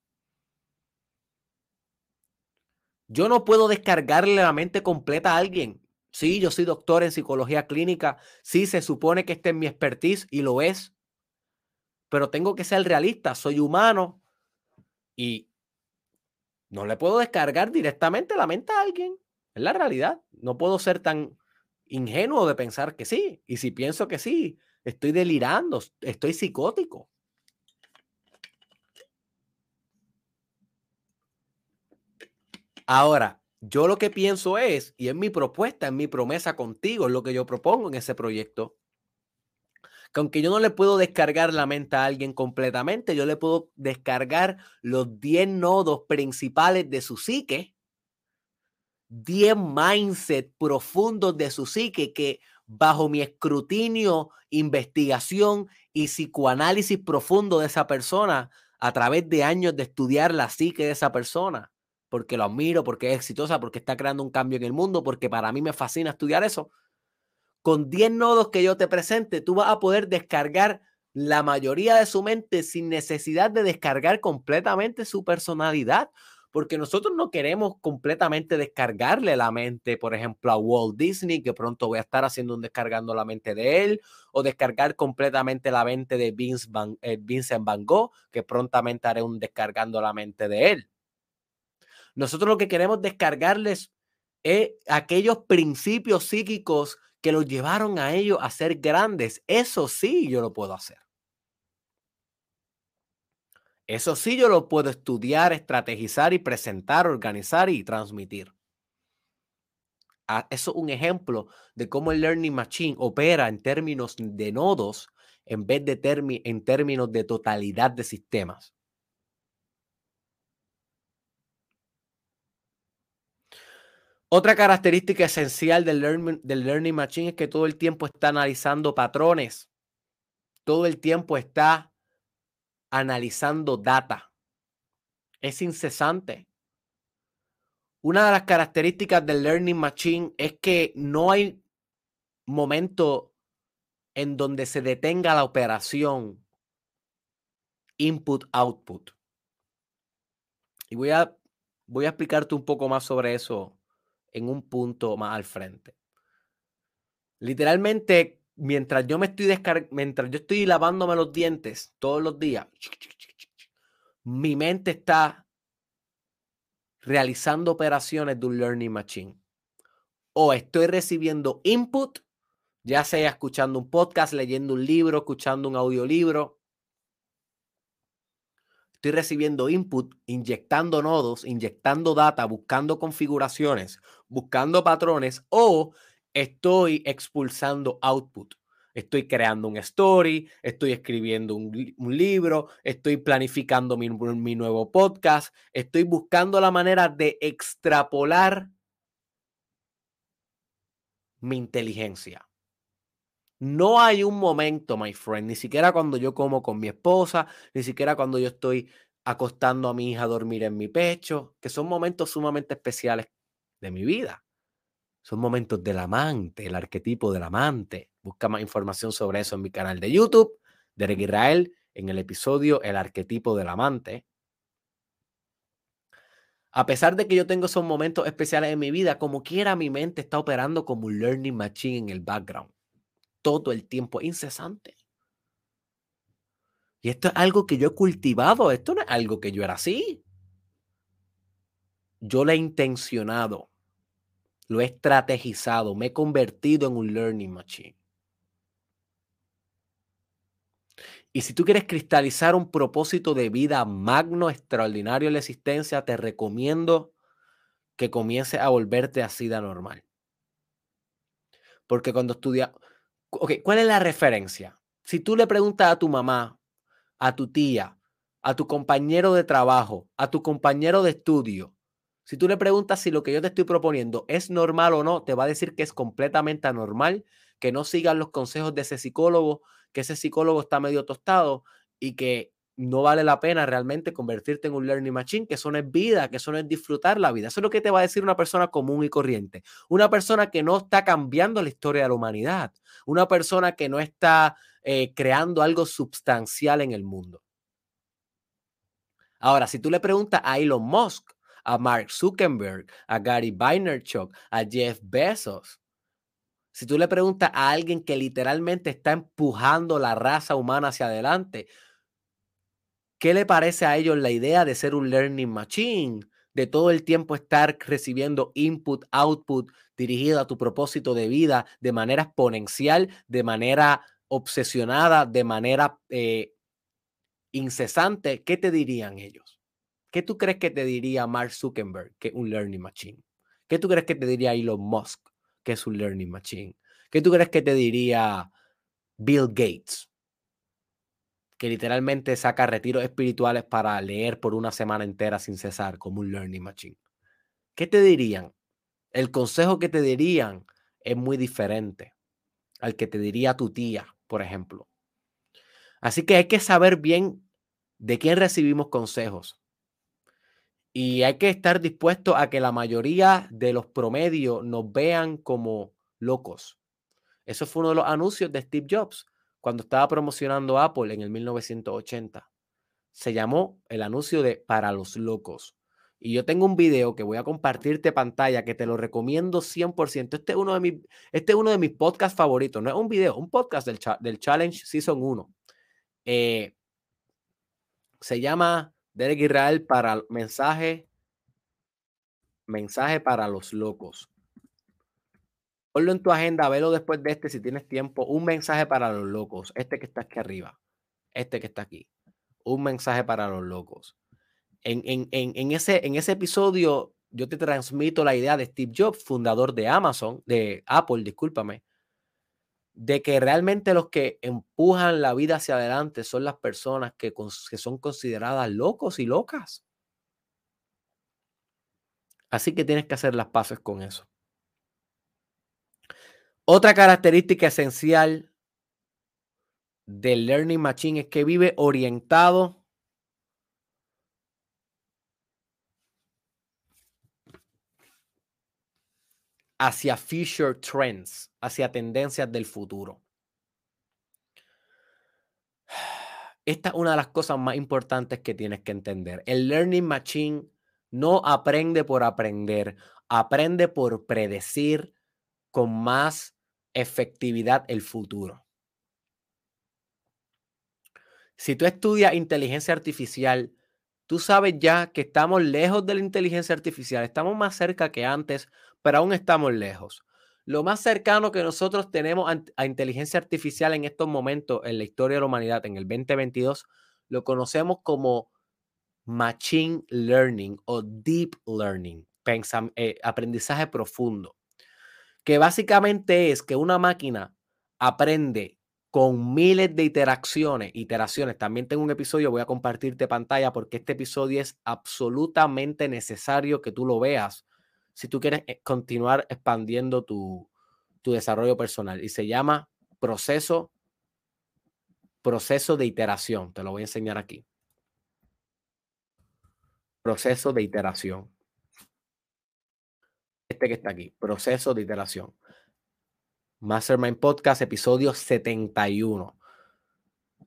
Yo no puedo descargarle la mente completa a alguien. Sí, yo soy doctor en psicología clínica. Sí, se supone que este es mi expertise y lo es. Pero tengo que ser realista. Soy humano y no le puedo descargar directamente la mente a alguien. Es la realidad. No puedo ser tan ingenuo de pensar que sí. Y si pienso que sí, Estoy delirando, estoy psicótico. Ahora, yo lo que pienso es, y es mi propuesta, es mi promesa contigo, es lo que yo propongo en ese proyecto, que aunque yo no le puedo descargar la mente a alguien completamente, yo le puedo descargar los 10 nodos principales de su psique, 10 mindset profundos de su psique que bajo mi escrutinio, investigación y psicoanálisis profundo de esa persona, a través de años de estudiar la psique de esa persona, porque lo admiro, porque es exitosa, porque está creando un cambio en el mundo, porque para mí me fascina estudiar eso. Con 10 nodos que yo te presente, tú vas a poder descargar la mayoría de su mente sin necesidad de descargar completamente su personalidad, porque nosotros no queremos completamente descargarle la mente, por ejemplo, a Walt Disney, que pronto voy a estar haciendo un descargando la mente de él, o descargar completamente la mente de Vince Van, eh, Vincent Van Gogh, que prontamente haré un descargando la mente de él. Nosotros lo que queremos descargarles es aquellos principios psíquicos que los llevaron a ellos a ser grandes. Eso sí yo lo puedo hacer. Eso sí yo lo puedo estudiar, estrategizar y presentar, organizar y transmitir. Ah, eso es un ejemplo de cómo el Learning Machine opera en términos de nodos en vez de en términos de totalidad de sistemas. Otra característica esencial del learning, del learning Machine es que todo el tiempo está analizando patrones. Todo el tiempo está analizando data. Es incesante. Una de las características del Learning Machine es que no hay momento en donde se detenga la operación input-output. Y voy a, voy a explicarte un poco más sobre eso en un punto más al frente. Literalmente, mientras yo me estoy mientras yo estoy lavándome los dientes todos los días, mi mente está realizando operaciones de un learning machine. O estoy recibiendo input, ya sea escuchando un podcast, leyendo un libro, escuchando un audiolibro, estoy recibiendo input, inyectando nodos, inyectando data, buscando configuraciones, buscando patrones o estoy expulsando output. Estoy creando un story, estoy escribiendo un, libro, estoy planificando mi, nuevo podcast, estoy buscando la manera de extrapolar mi inteligencia. No hay un momento, my friend, ni siquiera cuando yo como con mi esposa, ni siquiera cuando yo estoy acostando a mi hija a dormir en mi pecho, que son momentos sumamente especiales de mi vida. Son momentos del amante, el arquetipo del amante. Busca más información sobre eso en mi canal de YouTube, Derek Israel, en el episodio El arquetipo del amante. A pesar de que yo tengo esos momentos especiales en mi vida, como quiera mi mente está operando como un learning machine en el background todo el tiempo, incesante. Y esto es algo que yo he cultivado, esto no es algo que yo era así. Yo lo he intencionado, lo he estrategizado, me he convertido en un learning machine. Y si tú quieres cristalizar un propósito de vida magno, extraordinario en la existencia, te recomiendo que comiences a volverte así de normal. Porque cuando estudia, ok, ¿cuál es la referencia? Si tú le preguntas a tu mamá, a tu tía, a tu compañero de trabajo, a tu compañero de estudio, si tú le preguntas si lo que yo te estoy proponiendo es normal o no, te va a decir que es completamente anormal, que no sigan los consejos de ese psicólogo, que ese psicólogo está medio tostado y que no vale la pena realmente convertirte en un learning machine, que eso no es vida, que eso no es disfrutar la vida. Eso es lo que te va a decir una persona común y corriente. Una persona que no está cambiando la historia de la humanidad. Una persona que no está eh, creando algo sustancial en el mundo. Ahora, si tú le preguntas a Elon Musk, a Mark Zuckerberg, a Gary Vaynerchuk, a Jeff Bezos, si tú le preguntas a alguien que literalmente está empujando la raza humana hacia adelante, ¿Qué le parece a ellos la idea de ser un learning machine? De todo el tiempo estar recibiendo input, output dirigido a tu propósito de vida de manera exponencial, de manera obsesionada de manera eh, incesante, ¿qué te dirían ellos? ¿Qué tú crees que te diría Mark Zuckerberg, que es un learning machine? ¿Qué tú crees que te diría Elon Musk, que es un learning machine? ¿Qué tú crees que te diría Bill Gates, que literalmente saca retiros espirituales para leer por una semana entera sin cesar, como un learning machine? ¿Qué te dirían? El consejo que te dirían es muy diferente al que te diría tu tía, por ejemplo. Así que hay que saber bien de quién recibimos consejos. Y hay que estar dispuesto a que la mayoría de los promedios nos vean como locos. Eso fue uno de los anuncios de Steve Jobs cuando estaba promocionando Apple en el 1980. Se llamó el anuncio de para los locos. Y yo tengo un video que voy a compartirte pantalla que te lo recomiendo 100%. Este es uno de mis, este es uno de mis podcasts favoritos. No es un video, un podcast del, del Challenge Season 1. Eh, se llama Derek Israel para mensaje, mensaje para los locos. Ponlo en tu agenda, velo después de este si tienes tiempo. Un mensaje para los locos. Este que está aquí arriba. Este que está aquí. Un mensaje para los locos. En, ese, en ese episodio yo te transmito la idea de Steve Jobs, fundador de Amazon, de Apple, discúlpame, de que realmente los que empujan la vida hacia adelante son las personas que, que son consideradas locos y locas. Así que tienes que hacer las paces con eso. Otra característica esencial del Learning Machine es que vive orientado hacia future trends, hacia tendencias del futuro. Esta es una de las cosas más importantes que tienes que entender. El Learning Machine no aprende por aprender, aprende por predecir con más efectividad el futuro. Si tú estudias inteligencia artificial, tú sabes ya que estamos lejos de la inteligencia artificial, estamos más cerca que antes pero aún estamos lejos. Lo más cercano que nosotros tenemos a, inteligencia artificial en estos momentos en la historia de la humanidad, en el 2022, lo conocemos como machine learning o deep learning, eh, aprendizaje profundo, que básicamente es que una máquina aprende con miles de interacciones, iteraciones. También tengo un episodio, voy a compartirte pantalla porque este episodio es absolutamente necesario que tú lo veas si tú quieres eh, continuar expandiendo tu, desarrollo personal. Y se llama proceso, proceso de iteración. Te lo voy a enseñar aquí. Proceso de iteración. Este que está aquí, proceso de iteración. Mastermind Podcast, episodio 71.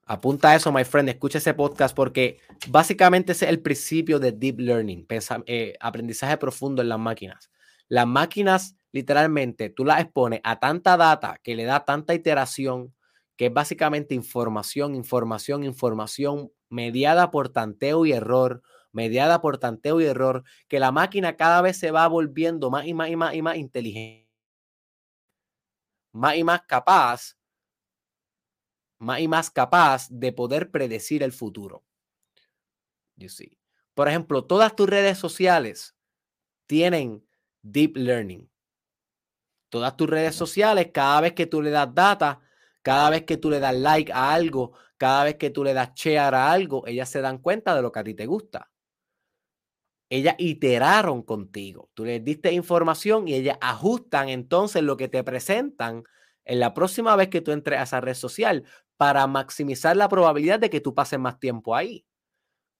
Apunta eso, my friend. Escucha ese podcast porque básicamente es el principio de deep learning, eh, aprendizaje profundo en las máquinas. Las máquinas, literalmente, tú las expones a tanta data que le da tanta iteración, que es básicamente información, información, información mediada por tanteo y error, mediada por tanteo y error, que la máquina cada vez se va volviendo más y más y más y más inteligente, más y más capaz más y más capaz de poder predecir el futuro. You see. Por ejemplo, todas tus redes sociales tienen deep learning. Todas tus redes sociales, cada vez que tú le das data, cada vez que tú le das like a algo, cada vez que tú le das share a algo, ellas se dan cuenta de lo que a ti te gusta. Ellas iteraron contigo. Tú les diste información y ellas ajustan entonces lo que te presentan en la próxima vez que tú entres a esa red social para maximizar la probabilidad de que tú pases más tiempo ahí.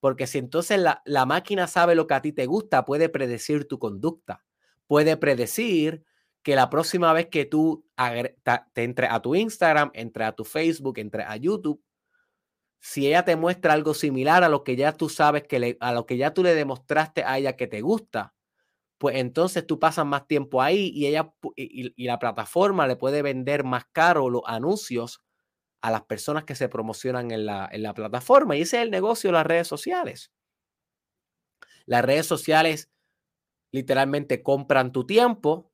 Porque si entonces la, máquina sabe lo que a ti te gusta, puede predecir tu conducta. Puede predecir que la próxima vez que tú te entres a tu Instagram, entre a tu Facebook, entre a YouTube, si ella te muestra algo similar a lo que ya tú sabes que a lo que ya tú le demostraste a ella que te gusta, pues entonces tú pasas más tiempo ahí y ella y, y la plataforma le puede vender más caro los anuncios a las personas que se promocionan en la, en la plataforma. Y ese es el negocio de las redes sociales. Las redes sociales literalmente compran tu tiempo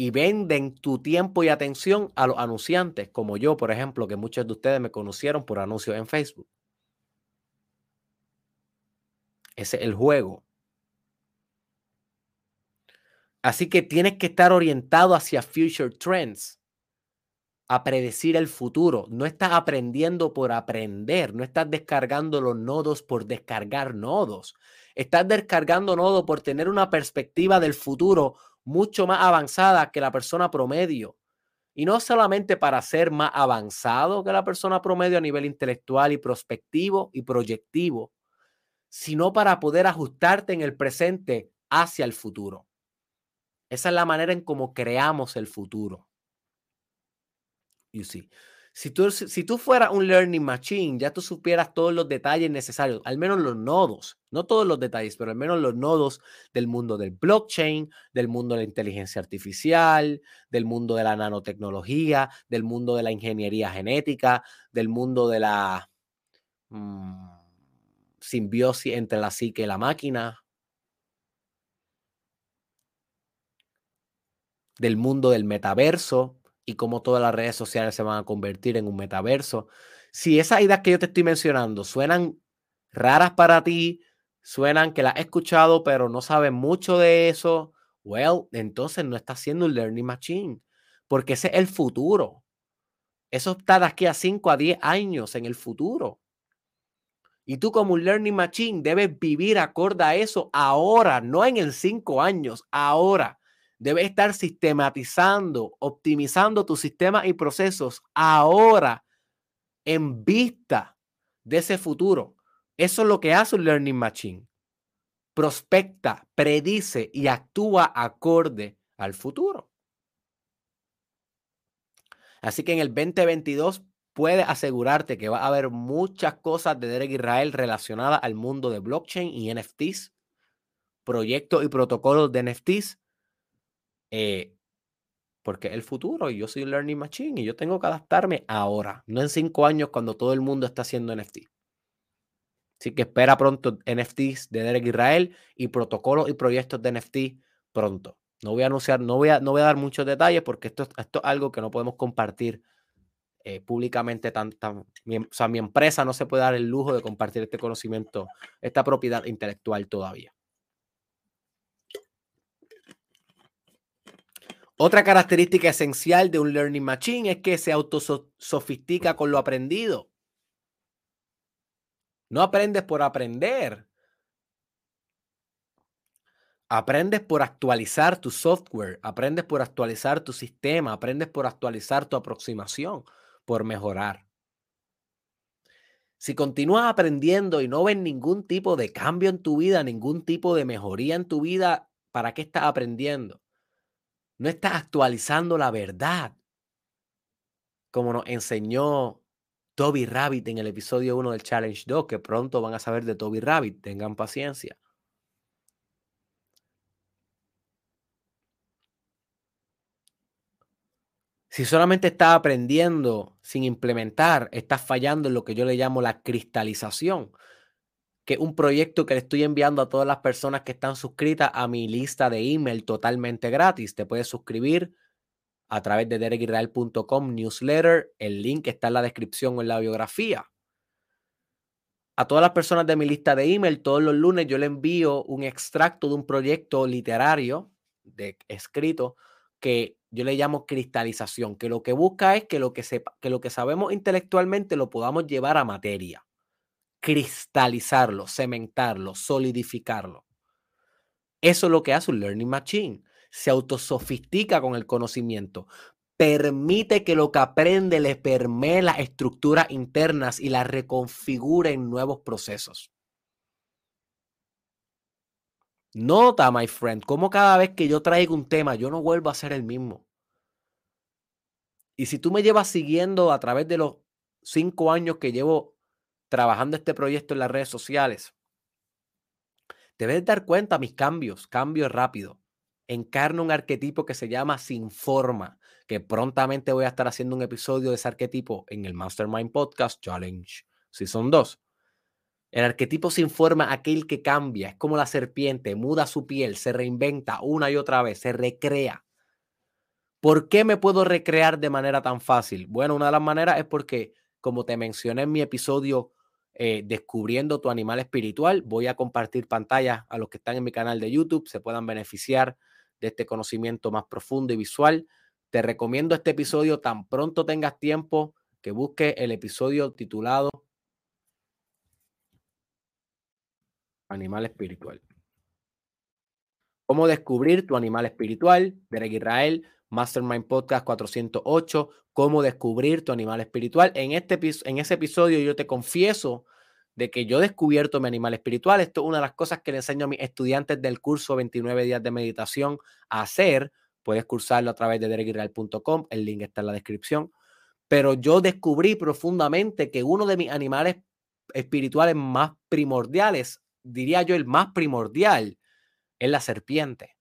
y venden tu tiempo y atención a los anunciantes, como yo, por ejemplo, que muchos de ustedes me conocieron por anuncios en Facebook. Ese es el juego. Así que tienes que estar orientado hacia future trends, a predecir el futuro. No estás aprendiendo por aprender, no estás descargando los nodos por descargar nodos. Estás descargando nodos por tener una perspectiva del futuro mucho más avanzada que la persona promedio. Y no solamente para ser más avanzado que la persona promedio a nivel intelectual y prospectivo y proyectivo, sino para poder ajustarte en el presente hacia el futuro. Esa es la manera en cómo creamos el futuro. You see. Si tú, si tú fueras un learning machine, ya tú supieras todos los detalles necesarios, al menos los nodos, no todos los detalles, pero al menos los nodos del mundo del blockchain, del mundo de la inteligencia artificial, del mundo de la nanotecnología, del mundo de la ingeniería genética, del mundo de la mm, simbiosis entre la psique y la máquina, del mundo del metaverso y cómo todas las redes sociales se van a convertir en un metaverso. Si esas ideas que yo te estoy mencionando suenan raras para ti, suenan que las has escuchado, pero no sabes mucho de eso, well, entonces no estás haciendo un learning machine, porque ese es el futuro. Eso está de aquí a 5 a 10 años en el futuro. Y tú como un learning machine debes vivir acorde a eso ahora, no en el 5 años, ahora. Debes estar sistematizando, optimizando tus sistemas y procesos ahora en vista de ese futuro. Eso es lo que hace un Learning Machine. Prospecta, predice y actúa acorde al futuro. Así que en el 2022 puedes asegurarte que va a haber muchas cosas de Derek Israel relacionadas al mundo de blockchain y NFTs, proyectos y protocolos de NFTs eh, porque el futuro y yo soy un learning machine y yo tengo que adaptarme ahora, no en cinco años cuando todo el mundo está haciendo NFT. Así que espera pronto NFTs de Derek Israel y protocolos y proyectos de NFT pronto. No voy a anunciar, no voy a, no voy a dar muchos detalles porque esto, esto es algo que no podemos compartir eh, públicamente. Tan, tan, o sea, mi empresa no se puede dar el lujo de compartir este conocimiento, esta propiedad intelectual todavía. Otra característica esencial de un learning machine es que se autosofistica con lo aprendido. No aprendes por aprender. Aprendes por actualizar tu software, aprendes por actualizar tu sistema, aprendes por actualizar tu aproximación, por mejorar. Si continúas aprendiendo y no ves ningún tipo de cambio en tu vida, ningún tipo de mejoría en tu vida, ¿para qué estás aprendiendo? No estás actualizando la verdad. Como nos enseñó Toby Rabbit en el episodio 1 del Challenge 2, que pronto van a saber de Toby Rabbit. Tengan paciencia. Si solamente estás aprendiendo sin implementar, estás fallando en lo que yo le llamo la cristalización que un proyecto que le estoy enviando a todas las personas que están suscritas a mi lista de email totalmente gratis. Te puedes suscribir a través de derekisrael.com newsletter. El link está en la descripción o en la biografía. A todas las personas de mi lista de email, todos los lunes yo le envío un extracto de un proyecto literario de escrito que yo le llamo cristalización, que lo que busca es que lo que, sepa, que lo que sabemos intelectualmente lo podamos llevar a materia cristalizarlo, cementarlo, solidificarlo. Eso es lo que hace un learning machine. Se autosofistica con el conocimiento. Permite que lo que aprende le permee las estructuras internas y las reconfigure en nuevos procesos. Nota, my friend, cómo cada vez que yo traigo un tema, yo no vuelvo a ser el mismo. Y si tú me llevas siguiendo a través de los cinco años que llevo trabajando este proyecto en las redes sociales, debes dar cuenta mis cambios, cambios rápido. Encarno un arquetipo que se llama sin forma, que prontamente voy a estar haciendo un episodio de ese arquetipo en el Mastermind Podcast Challenge Season 2. El arquetipo sin forma, aquel que cambia, es como la serpiente, muda su piel, se reinventa una y otra vez, se recrea. ¿Por qué me puedo recrear de manera tan fácil? Bueno, una de las maneras es porque, como te mencioné en mi episodio eh, Descubriendo tu animal espiritual, voy a compartir pantalla a los que están en mi canal de YouTube, se puedan beneficiar de este conocimiento más profundo y visual. Te recomiendo este episodio tan pronto tengas tiempo que busque el episodio titulado Animal espiritual. ¿Cómo descubrir tu animal espiritual? Derek Israel, Mastermind Podcast 408, cómo descubrir tu animal espiritual. En, este, en ese episodio yo te confieso de que yo he descubierto mi animal espiritual. Esto es una de las cosas que le enseño a mis estudiantes del curso 29 días de meditación a hacer. Puedes cursarlo a través de derekisrael.com, el link está en la descripción. Pero yo descubrí profundamente que uno de mis animales espirituales más primordiales, diría yo el más primordial, es la serpiente.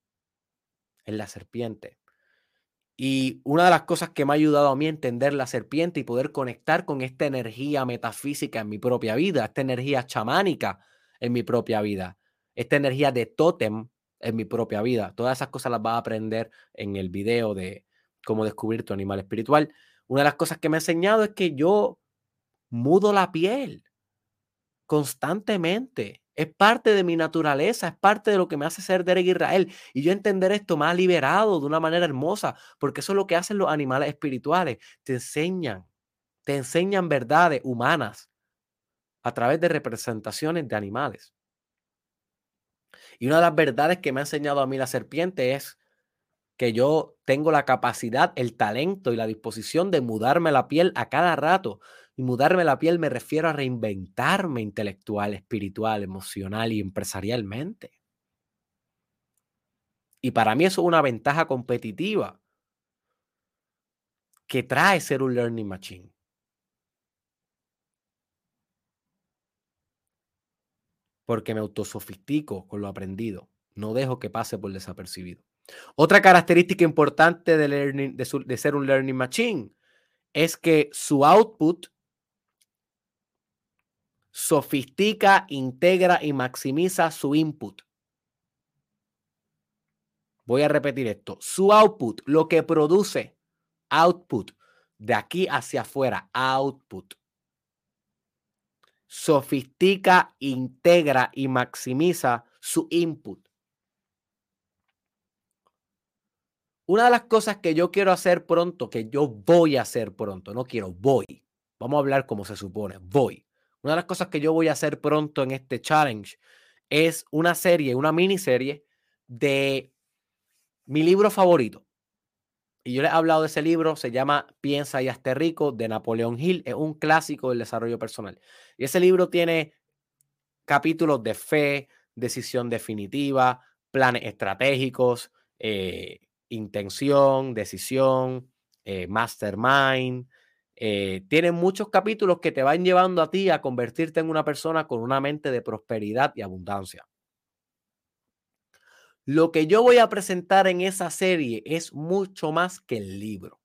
Es la serpiente. Y una de las cosas que me ha ayudado a mí a entender la serpiente y poder conectar con esta energía metafísica en mi propia vida, esta energía chamánica en mi propia vida, esta energía de tótem en mi propia vida. Todas esas cosas las vas a aprender en el video de cómo descubrir tu animal espiritual. Una de las cosas que me ha enseñado es que yo mudo la piel constantemente. Es parte de mi naturaleza, es parte de lo que me hace ser Derek Israel. Y yo entender esto más liberado de una manera hermosa, porque eso es lo que hacen los animales espirituales. Te enseñan, te enseñan verdades humanas a través de representaciones de animales. Y una de las verdades que me ha enseñado a mí la serpiente es que yo tengo la capacidad, el talento y la disposición de mudarme la piel a cada rato. Y mudarme la piel me refiero a reinventarme intelectual, espiritual, emocional y empresarialmente. Y para mí eso es una ventaja competitiva que trae ser un learning machine. Porque me autosofistico con lo aprendido. No dejo que pase por desapercibido. Otra característica importante de, learning, de ser un learning machine es que su output sofistica, integra y maximiza su input. Voy a repetir esto. Su output, lo que produce, output, de aquí hacia afuera, output. Sofistica, integra y maximiza su input. Una de las cosas que yo quiero hacer pronto, que yo voy a hacer pronto, no quiero, voy. Vamos a hablar como se supone, voy una de las cosas que yo voy a hacer pronto en este challenge es una serie, una miniserie de mi libro favorito. Y yo les he hablado de ese libro, se llama Piensa y hazte rico de Napoleón Hill, es un clásico del desarrollo personal. Y ese libro tiene capítulos de fe, decisión definitiva, planes estratégicos, eh, intención, decisión, eh, mastermind, eh, tiene muchos capítulos que te van llevando a ti a convertirte en una persona con una mente de prosperidad y abundancia. Lo que yo voy a presentar en esa serie es mucho más que el libro.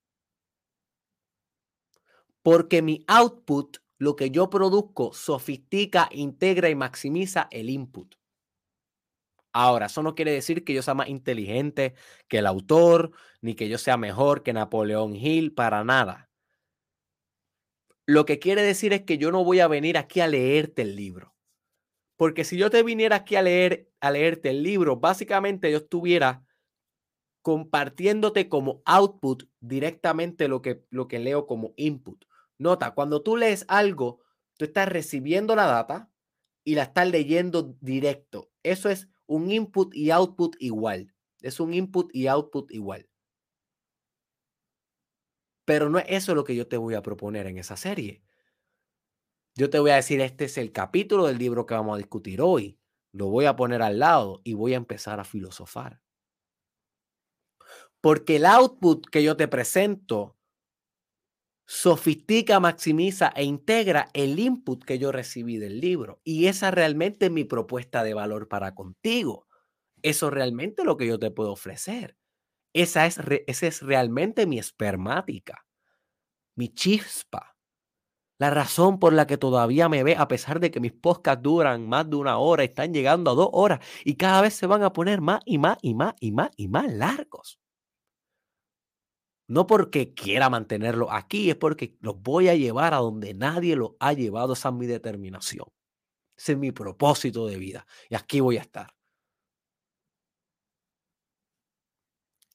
Porque mi output, lo que yo produzco, sofistica, integra y maximiza el input. Ahora, eso no quiere decir que yo sea más inteligente que el autor, ni que yo sea mejor que Napoleón Hill, para nada. Lo que quiere decir es que yo no voy a venir aquí a leerte el libro. Porque si yo te viniera aquí a leer a leerte el libro, básicamente yo estuviera compartiéndote como output directamente lo que, lo que leo como input. Nota, cuando tú lees algo, tú estás recibiendo la data y la estás leyendo directo. Eso es un input y output igual. Es un input y output igual. Pero no es eso lo que yo te voy a proponer en esa serie. Yo te voy a decir, este es el capítulo del libro que vamos a discutir hoy. Lo voy a poner al lado y voy a empezar a filosofar. Porque el output que yo te presento sofistica, maximiza e integra el input que yo recibí del libro. Y esa realmente es mi propuesta de valor para contigo. Eso realmente es lo que yo te puedo ofrecer. Esa es, esa es realmente mi espermática, mi chispa. La razón por la que todavía me ve, a pesar de que mis podcasts duran más de una hora, están llegando a dos horas y cada vez se van a poner más y más y más y más y más largos. No porque quiera mantenerlo aquí, es porque los voy a llevar a donde nadie los ha llevado. Esa es mi determinación. Ese es mi propósito de vida. Y aquí voy a estar.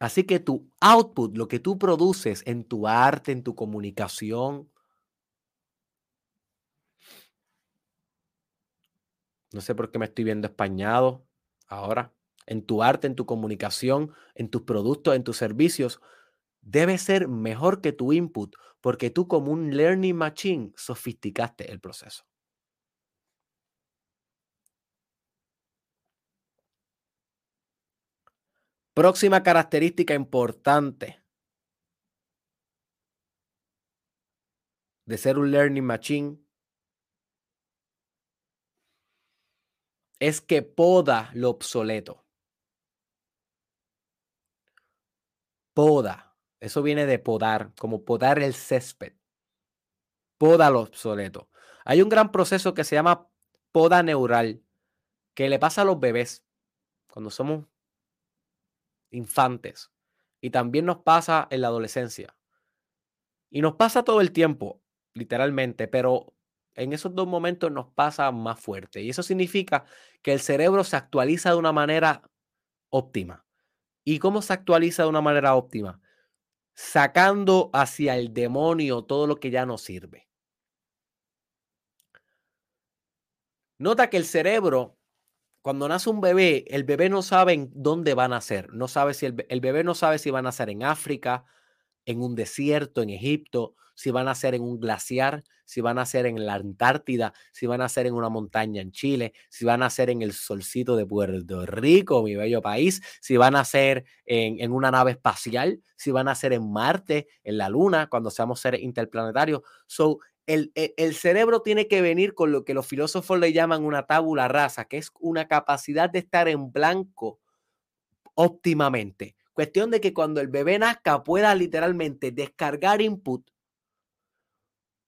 Así que tu output, lo que tú produces en tu arte, en tu comunicación, no sé por qué me estoy viendo españado ahora, en tu arte, en tu comunicación, en tus productos, en tus servicios, debe ser mejor que tu input, porque tú como un learning machine sofisticaste el proceso. Próxima característica importante de ser un learning machine es que poda lo obsoleto. Poda. Eso viene de podar, como podar el césped. Poda lo obsoleto. Hay un gran proceso que se llama poda neural que le pasa a los bebés cuando somos infantes. Y también nos pasa en la adolescencia. Y nos pasa todo el tiempo, literalmente, pero en esos dos momentos nos pasa más fuerte. Y eso significa que el cerebro se actualiza de una manera óptima. ¿Y cómo se actualiza de una manera óptima? Sacando hacia el demonio todo lo que ya no sirve. Nota que el cerebro cuando nace un bebé, el bebé no sabe dónde va a nacer. No sabe si el, bebé no sabe si va a nacer en África, en un desierto, en Egipto, si va a nacer en un glaciar, si va a nacer en la Antártida, si va a nacer en una montaña en Chile, si va a nacer en el solcito de Puerto Rico, mi bello país, si va a nacer en, en una nave espacial, si va a nacer en Marte, en la Luna, cuando seamos seres interplanetarios. So, e, el, cerebro tiene que venir con lo que los filósofos le llaman una tábula rasa, que es una capacidad de estar en blanco óptimamente. Cuestión de que cuando el bebé nazca pueda literalmente descargar input,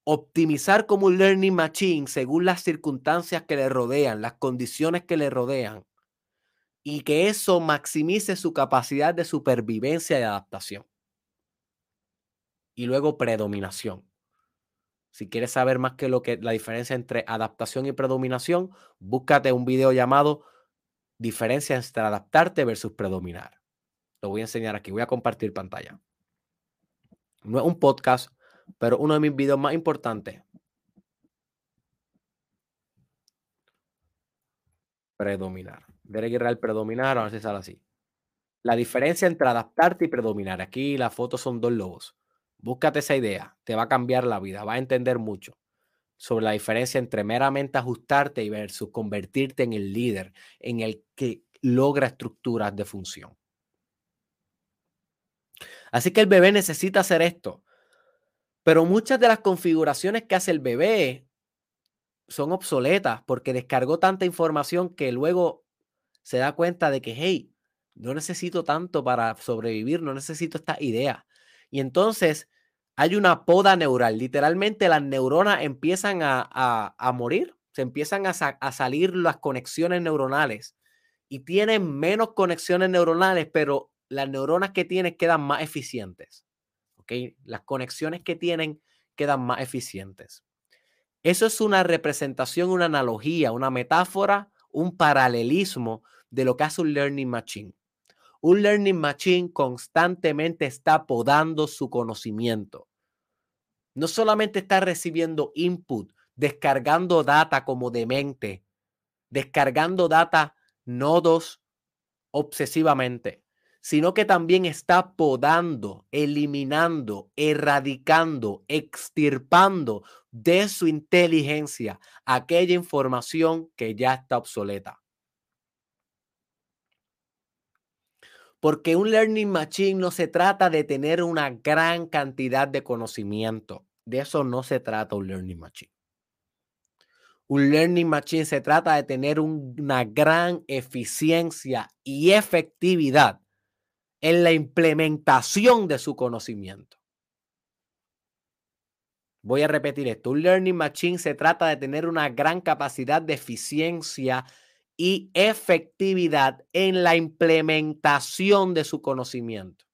optimizar como un learning machine según las circunstancias que le rodean, las condiciones que le rodean, y que eso maximice su capacidad de supervivencia y adaptación. Y luego predominación. Si quieres saber más que lo que la diferencia entre adaptación y predominación, búscate un video llamado Diferencia entre adaptarte versus predominar. Lo voy a enseñar aquí, voy a compartir pantalla. No es un podcast, pero uno de mis videos más importantes. Predominar. Derek Israel predominar, a ver si sale así. La diferencia entre adaptarte y predominar. Aquí las fotos son dos lobos. Búscate esa idea, te va a cambiar la vida, va a entender mucho sobre la diferencia entre meramente ajustarte y versus convertirte en el líder, en el que logra estructuras de función. Así que el bebé necesita hacer esto. Pero muchas de las configuraciones que hace el bebé son obsoletas porque descargó tanta información que luego se da cuenta de que, hey, no necesito tanto para sobrevivir, no necesito esta idea. Y entonces hay una poda neural. Literalmente las neuronas empiezan a, morir, se empiezan a, a, salir las conexiones neuronales y tienen menos conexiones neuronales, pero las neuronas que tienen quedan más eficientes. ¿okay? Las conexiones que tienen quedan más eficientes. Eso es una representación, una analogía, una metáfora, un paralelismo de lo que hace un learning machine. Un learning machine constantemente está podando su conocimiento. No solamente está recibiendo input, descargando data como demente, descargando data nodos obsesivamente, sino que también está podando, eliminando, erradicando, extirpando de su inteligencia aquella información que ya está obsoleta. Porque un learning machine no se trata de tener una gran cantidad de conocimiento. De eso no se trata un learning machine. Un learning machine se trata de tener una gran eficiencia y efectividad en la implementación de su conocimiento. Voy a repetir esto. Un learning machine se trata de tener una gran capacidad de eficiencia y efectividad en la implementación de su conocimiento.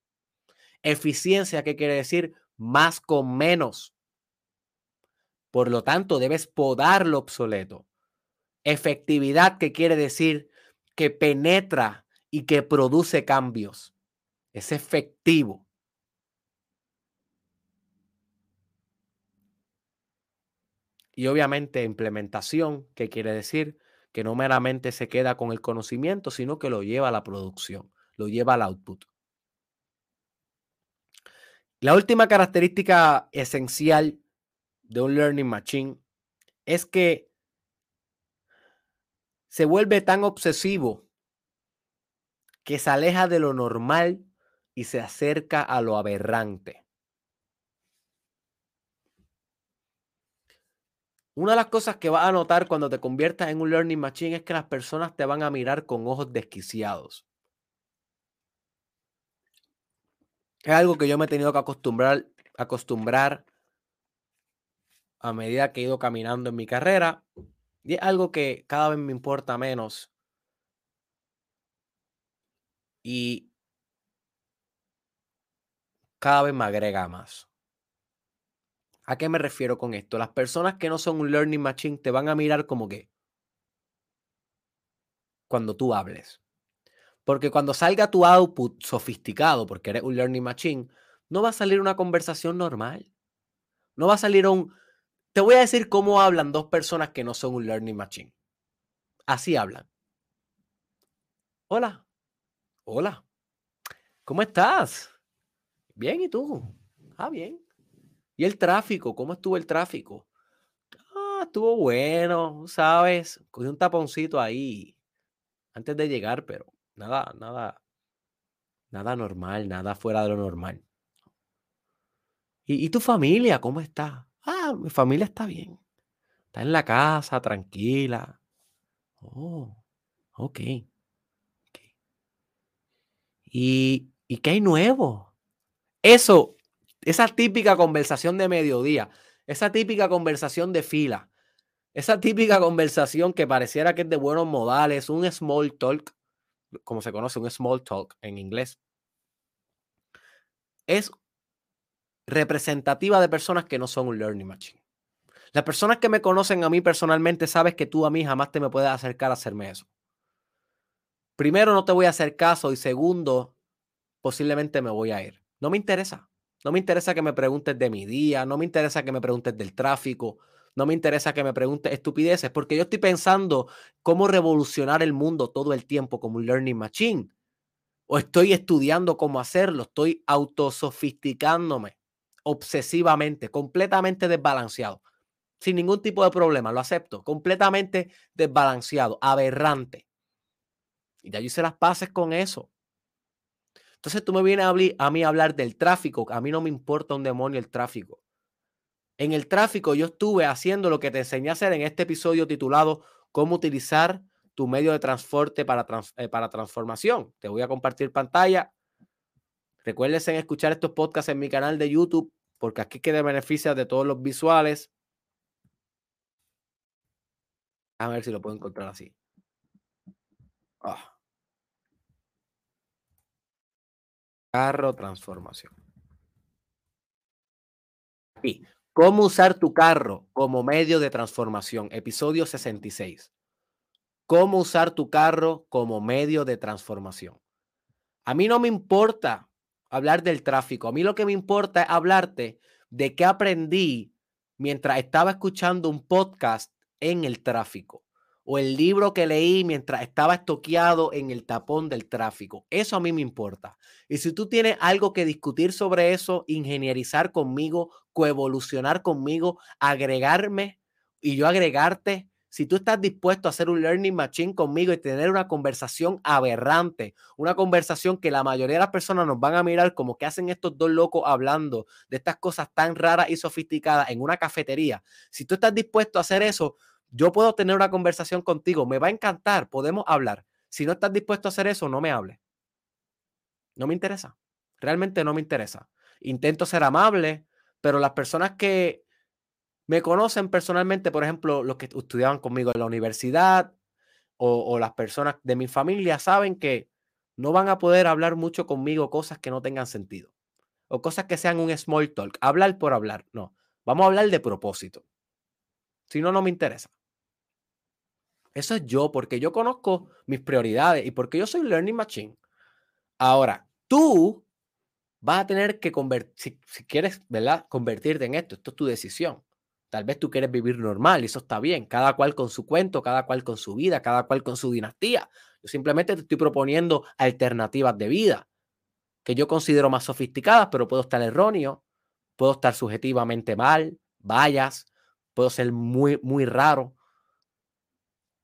Eficiencia, ¿qué quiere decir? Más con menos. Por lo tanto, debes podar lo obsoleto. Efectividad, ¿qué quiere decir? Que penetra y que produce cambios. Es efectivo. Y obviamente implementación, ¿qué quiere decir? Que no meramente se queda con el conocimiento, sino que lo lleva a la producción, lo lleva al output. La última característica esencial de un learning machine es que se vuelve tan obsesivo que se aleja de lo normal y se acerca a lo aberrante. Una de las cosas que vas a notar cuando te conviertas en un learning machine es que las personas te van a mirar con ojos desquiciados. Es algo que yo me he tenido que acostumbrar, acostumbrar a medida que he ido caminando en mi carrera. Y es algo que cada vez me importa menos. Y cada vez me agrega más. ¿A qué me refiero con esto? Las personas que no son un learning machine te van a mirar como que cuando tú hables. Porque cuando salga tu output sofisticado, porque eres un learning machine, no va a salir una conversación normal. No va a salir un... Te voy a decir cómo hablan dos personas que no son un learning machine. Así hablan. Hola. Hola. ¿Cómo estás? Bien, ¿y tú? Ah, bien. ¿Y el tráfico? ¿Cómo estuvo el tráfico? Ah, estuvo bueno, ¿sabes? Cogí un taponcito ahí antes de llegar, pero nada, nada, nada normal, nada fuera de lo normal. ¿Y, tu familia? ¿Cómo está? Ah, mi familia está bien. Está en la casa, tranquila. Oh, ok. okay. ¿Y, ¿Y qué hay nuevo? Eso esa típica conversación de mediodía, esa típica conversación de fila, esa típica conversación que pareciera que es de buenos modales, un small talk, como se conoce, un small talk en inglés, es representativa de personas que no son un learning machine. Las personas que me conocen a mí personalmente sabes que tú a mí jamás te me puedes acercar a hacerme eso. Primero, no te voy a hacer caso y segundo, posiblemente me voy a ir. No me interesa. No me interesa que me preguntes de mi día, no me interesa que me preguntes del tráfico, no me interesa que me preguntes estupideces, porque yo estoy pensando cómo revolucionar el mundo todo el tiempo como un learning machine. O estoy estudiando cómo hacerlo, estoy autosofisticándome obsesivamente, completamente desbalanceado, sin ningún tipo de problema, lo acepto, completamente desbalanceado, aberrante. Y ya yo hice las paces con eso. Entonces tú me vienes a, mí a hablar del tráfico. A mí no me importa un demonio el tráfico. En el tráfico yo estuve haciendo lo que te enseñé a hacer en este episodio titulado Cómo utilizar tu medio de transporte para, eh, para transformación. Te voy a compartir pantalla. Recuerden escuchar estos podcasts en mi canal de YouTube porque aquí queda beneficia de todos los visuales. A ver si lo puedo encontrar así. Ah. Carro transformación. Y cómo usar tu carro como medio de transformación. Episodio 66. Cómo usar tu carro como medio de transformación. A mí no me importa hablar del tráfico. A mí lo que me importa es hablarte de qué aprendí mientras estaba escuchando un podcast en el tráfico o el libro que leí mientras estaba estoqueado en el tapón del tráfico. Eso a mí me importa. Y si tú tienes algo que discutir sobre eso, ingenierizar conmigo, coevolucionar conmigo, agregarme y yo agregarte, si tú estás dispuesto a hacer un learning machine conmigo y tener una conversación aberrante, una conversación que la mayoría de las personas nos van a mirar como que hacen estos dos locos hablando de estas cosas tan raras y sofisticadas en una cafetería, si tú estás dispuesto a hacer eso, yo puedo tener una conversación contigo, me va a encantar, podemos hablar. Si no estás dispuesto a hacer eso, no me hables. No me interesa. Realmente no me interesa. Intento ser amable, pero las personas que me conocen personalmente, por ejemplo, los que estudiaban conmigo en la universidad o, o las personas de mi familia, saben que no van a poder hablar mucho conmigo cosas que no tengan sentido. o cosas que sean un small talk, hablar por hablar. No, vamos a hablar de propósito. Si no, no me interesa. Eso es yo, porque yo conozco mis prioridades y porque yo soy learning machine. Ahora, tú vas a tener que convertir, si, quieres, ¿verdad? Convertirte en esto, esto es tu decisión. Tal vez tú quieres vivir normal y eso está bien, cada cual con su cuento, cada cual con su vida, cada cual con su dinastía. Yo simplemente te estoy proponiendo alternativas de vida que yo considero más sofisticadas, pero puedo estar erróneo, puedo estar subjetivamente mal, vayas, puedo ser muy, muy raro.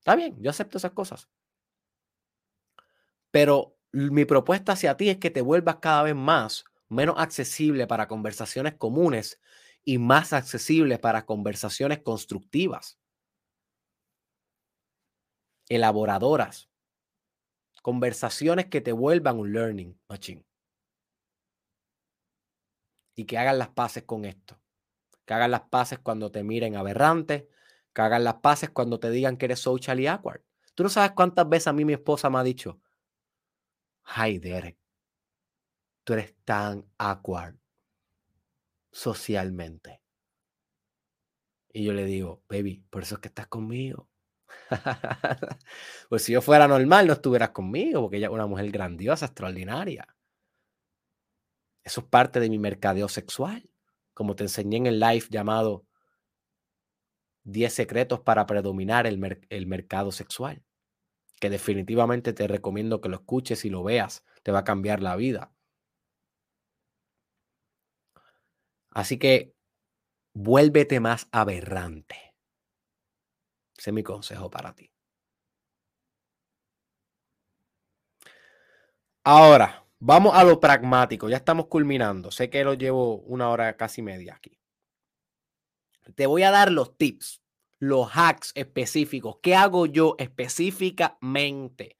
Está bien, yo acepto esas cosas. Pero mi propuesta hacia ti es que te vuelvas cada vez más menos accesible para conversaciones comunes y más accesible para conversaciones constructivas, elaboradoras, conversaciones que te vuelvan un learning machine. Y que hagan las paces con esto. Que hagan las paces cuando te miren aberrante, que hagan las paces cuando te digan que eres socially awkward. Tú no sabes cuántas veces a mí mi esposa me ha dicho, hi Derek, tú eres tan awkward socialmente. Y yo le digo, baby, por eso es que estás conmigo. pues si yo fuera normal, no estuvieras conmigo, porque ella es una mujer grandiosa, extraordinaria. Eso es parte de mi mercadeo sexual, como te enseñé en el live llamado 10 secretos para predominar el, el mercado sexual, que definitivamente te recomiendo que lo escuches y lo veas, te va a cambiar la vida. Así que vuélvete más aberrante. Ese es mi consejo para ti. Ahora, vamos a lo pragmático. Ya estamos culminando. Sé que lo llevo una hora casi media aquí. Te voy a dar los tips, los hacks específicos. ¿Qué hago yo específicamente?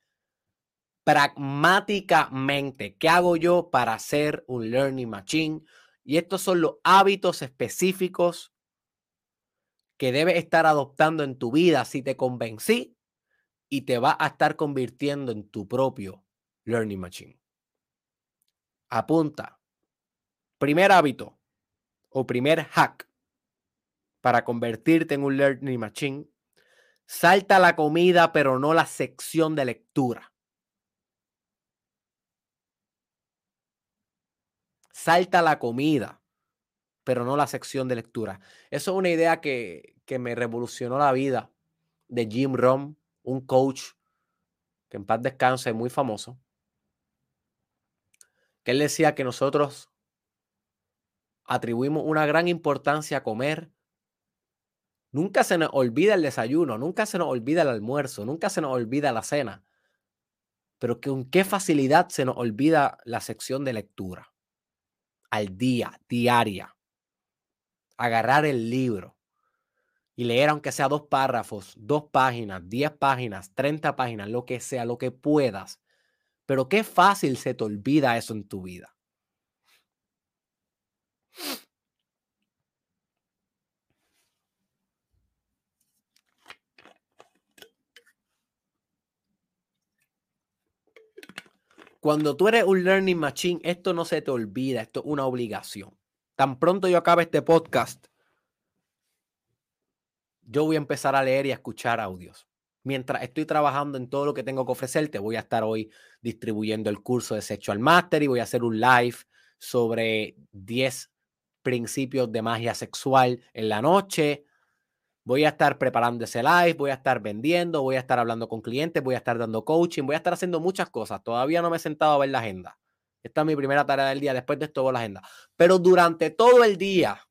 Pragmáticamente. ¿Qué hago yo para hacer un learning machine? Y estos son los hábitos específicos que debes estar adoptando en tu vida si te convencí y te va a estar convirtiendo en tu propio learning machine. Apunta. Primer hábito o primer hack para convertirte en un learning machine. Salta la comida, pero no la sección de lectura. salta la comida, pero no la sección de lectura. Eso es una idea que, que me revolucionó la vida de Jim Rom, un coach que en paz descanse, muy famoso, que él decía que nosotros atribuimos una gran importancia a comer. Nunca se nos olvida el desayuno, nunca se nos olvida el almuerzo, nunca se nos olvida la cena, pero con qué facilidad se nos olvida la sección de lectura al día, diaria. Agarrar el libro y leer aunque sea dos párrafos, dos páginas, diez páginas, treinta páginas, lo que sea, lo que puedas. Pero qué fácil se te olvida eso en tu vida. Cuando tú eres un learning machine, esto no se te olvida, esto es una obligación. Tan pronto yo acabe este podcast, yo voy a empezar a leer y a escuchar audios. Mientras estoy trabajando en todo lo que tengo que ofrecerte, voy a estar hoy distribuyendo el curso de Sexual Mastery, voy a hacer un live sobre 10 principios de magia sexual en la noche. Voy a estar preparando ese live, voy a estar vendiendo, voy a estar hablando con clientes, voy a estar dando coaching, voy a estar haciendo muchas cosas. Todavía no me he sentado a ver la agenda. Esta es mi primera tarea del día. Después de esto, la agenda. Pero durante todo el día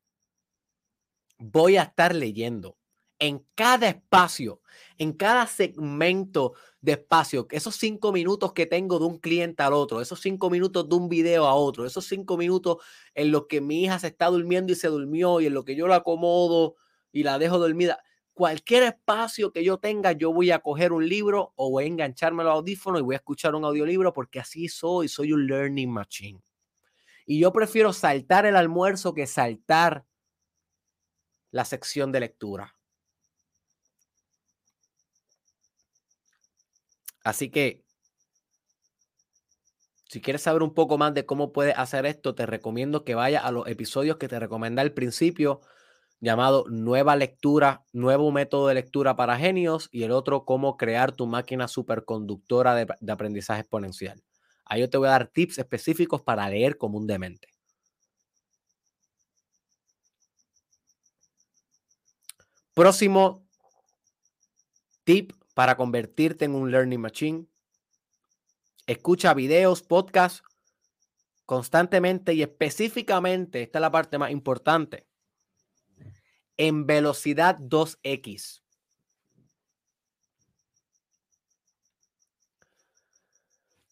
voy a estar leyendo en cada espacio, en cada segmento de espacio, esos cinco minutos que tengo de un cliente al otro, esos cinco minutos de un video a otro, esos cinco minutos en los que mi hija se está durmiendo y se durmió y en lo que yo la acomodo y la dejo dormida. Cualquier espacio que yo tenga, yo voy a coger un libro o voy a engancharme los audífonos y voy a escuchar un audiolibro porque así soy, soy un learning machine. Y yo prefiero saltar el almuerzo que saltar la sección de lectura. Así que, Si quieres saber un poco más de cómo puedes hacer esto, te recomiendo que vayas a los episodios que te recomendé al principio, llamado Nueva Lectura, Nuevo Método de Lectura para Genios y el otro, Cómo crear tu máquina superconductora de, aprendizaje exponencial. Ahí yo te voy a dar tips específicos para leer como un demente. Próximo tip para convertirte en un learning machine escucha videos, podcasts constantemente y específicamente, esta es la parte más importante, en velocidad 2x.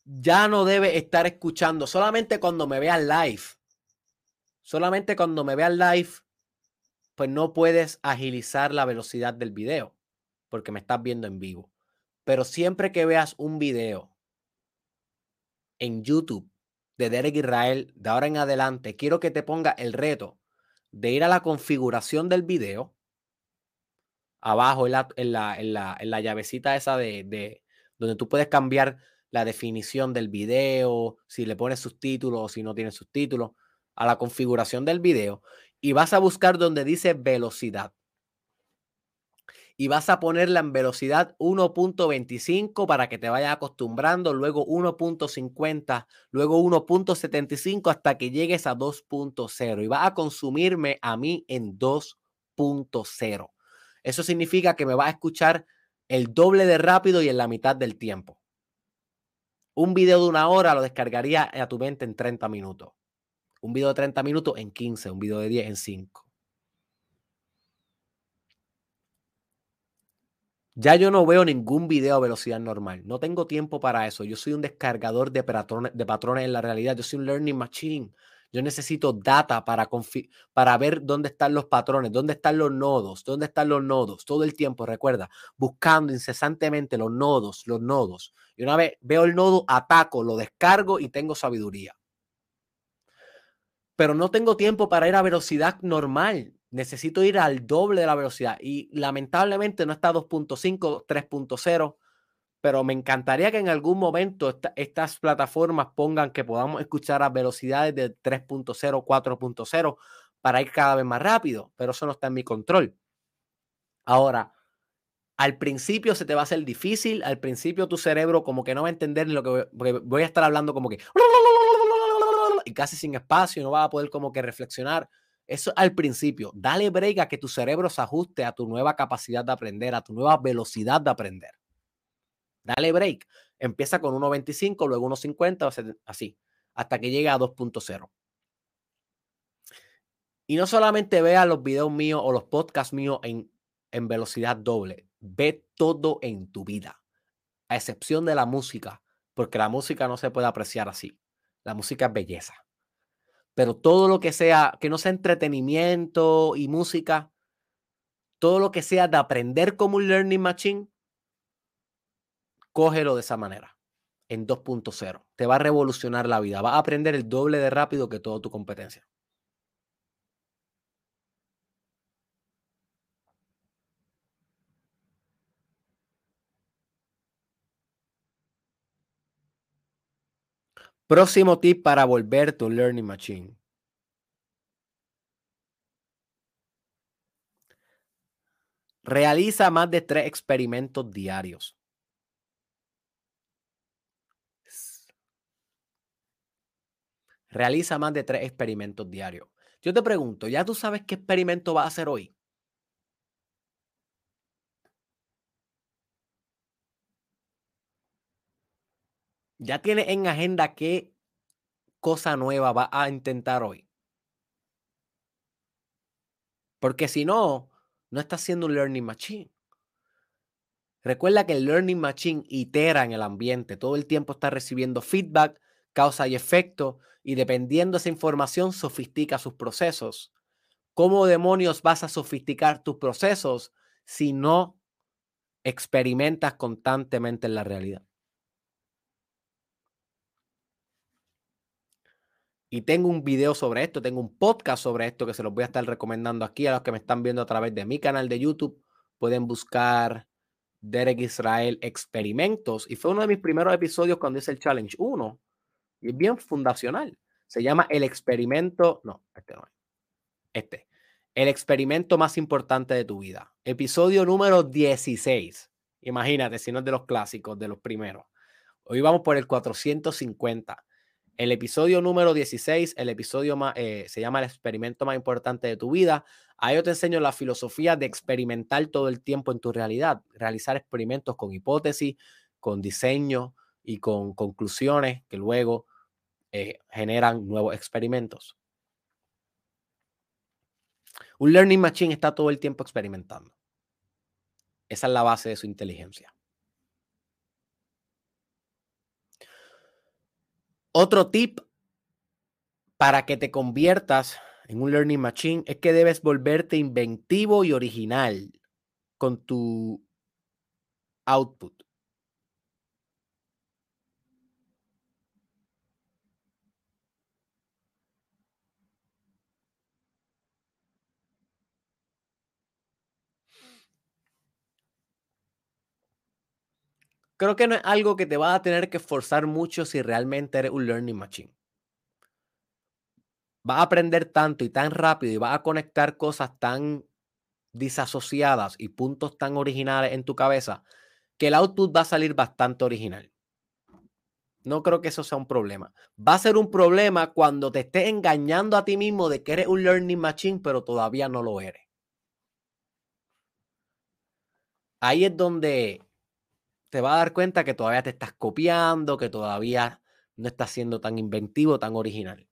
Ya no debe estar escuchando solamente cuando me veas live. Solamente cuando me veas live, pues no puedes agilizar la velocidad del video porque me estás viendo en vivo. Pero siempre que veas un video en YouTube de Derek Israel, de ahora en adelante, quiero que te ponga el reto de ir a la configuración del video, abajo en la, en la, en la, llavecita esa de, de, donde tú puedes cambiar la definición del video, si le pones subtítulos o si no tiene subtítulos, a la configuración del video y vas a buscar donde dice velocidad y vas a ponerla en velocidad 1.25 para que te vayas acostumbrando, luego 1.50, luego 1.75 hasta que llegues a 2.0 y vas a consumirme a mí en 2.0. Eso significa que me va a escuchar el doble de rápido y en la mitad del tiempo. Un video de una hora lo descargaría a tu mente en 30 minutos. Un video de 30 minutos en 15, un video de 10 en 5. Ya yo no veo ningún video a velocidad normal. No tengo tiempo para eso. Yo soy un descargador de patrones, de patrones en la realidad. Yo soy un learning machine. Yo necesito data para, para ver dónde están los patrones, dónde están los nodos, dónde están los nodos. Todo el tiempo, recuerda, buscando incesantemente los nodos, los nodos. Y una vez veo el nodo, ataco, lo descargo y tengo sabiduría. Pero no tengo tiempo para ir a velocidad normal necesito ir al doble de la velocidad y lamentablemente no está a 2.5, 3.0, pero me encantaría que en algún momento estas plataformas pongan que podamos escuchar a velocidades de 3.0, 4.0 para ir cada vez más rápido, pero eso no está en mi control. Ahora, al principio se te va a hacer difícil, al principio tu cerebro como que no va a entender lo que voy, voy a estar hablando como que y casi sin espacio, no va a poder como que reflexionar eso al principio. Dale break a que tu cerebro se ajuste a tu nueva capacidad de aprender, a tu nueva velocidad de aprender. Dale break. Empieza con 1.25, luego 1.50, así, hasta que llegue a 2.0. Y no solamente vea los videos míos o los podcasts míos en, en velocidad doble, ve todo en tu vida, a excepción de la música, porque la música no se puede apreciar así. La música es belleza. Pero todo lo que sea, que no sea entretenimiento y música, todo lo que sea de aprender como un learning machine, cógelo de esa manera, en 2.0. Te va a revolucionar la vida. Va a aprender el doble de rápido que toda tu competencia. Próximo tip para volver tu learning machine. Realiza más de tres experimentos diarios. Realiza más de tres experimentos diarios. Yo te pregunto, ¿ya tú sabes qué experimento vas a hacer hoy? ¿Ya tienes en agenda qué cosa nueva va a intentar hoy? Porque si no, no estás haciendo un learning machine. Recuerda que el learning machine itera en el ambiente, todo el tiempo está recibiendo feedback, causa y efecto, y dependiendo de esa información, sofistica sus procesos. ¿Cómo demonios vas a sofisticar tus procesos si no experimentas constantemente en la realidad? Y tengo un video sobre esto, tengo un podcast sobre esto que se los voy a estar recomendando aquí a los que me están viendo a través de mi canal de YouTube. Pueden buscar Derek Israel Experimentos. Y fue uno de mis primeros episodios cuando hice el Challenge 1. Y es bien fundacional. Se llama el experimento, no, este no es. Este. El experimento más importante de tu vida. Episodio número 16. Imagínate, si no es de los clásicos, de los primeros. Hoy vamos por el 450. El episodio número 16, el episodio eh, se llama el experimento más importante de tu vida. Ahí yo te enseño la filosofía de experimentar todo el tiempo en tu realidad, realizar experimentos con hipótesis, con diseño y con conclusiones que luego eh, generan nuevos experimentos. Un learning machine está todo el tiempo experimentando. Esa es la base de su inteligencia. Otro tip para que te conviertas en un learning machine es que debes volverte inventivo y original con tu output. Creo que no es algo que te va a tener que forzar mucho si realmente eres un learning machine. Vas a aprender tanto y tan rápido y vas a conectar cosas tan disasociadas y puntos tan originales en tu cabeza que el output va a salir bastante original. No creo que eso sea un problema. Va a ser un problema cuando te estés engañando a ti mismo de que eres un learning machine, pero todavía no lo eres. Ahí es donde te vas a dar cuenta que todavía te estás copiando, que todavía no estás siendo tan inventivo, tan original.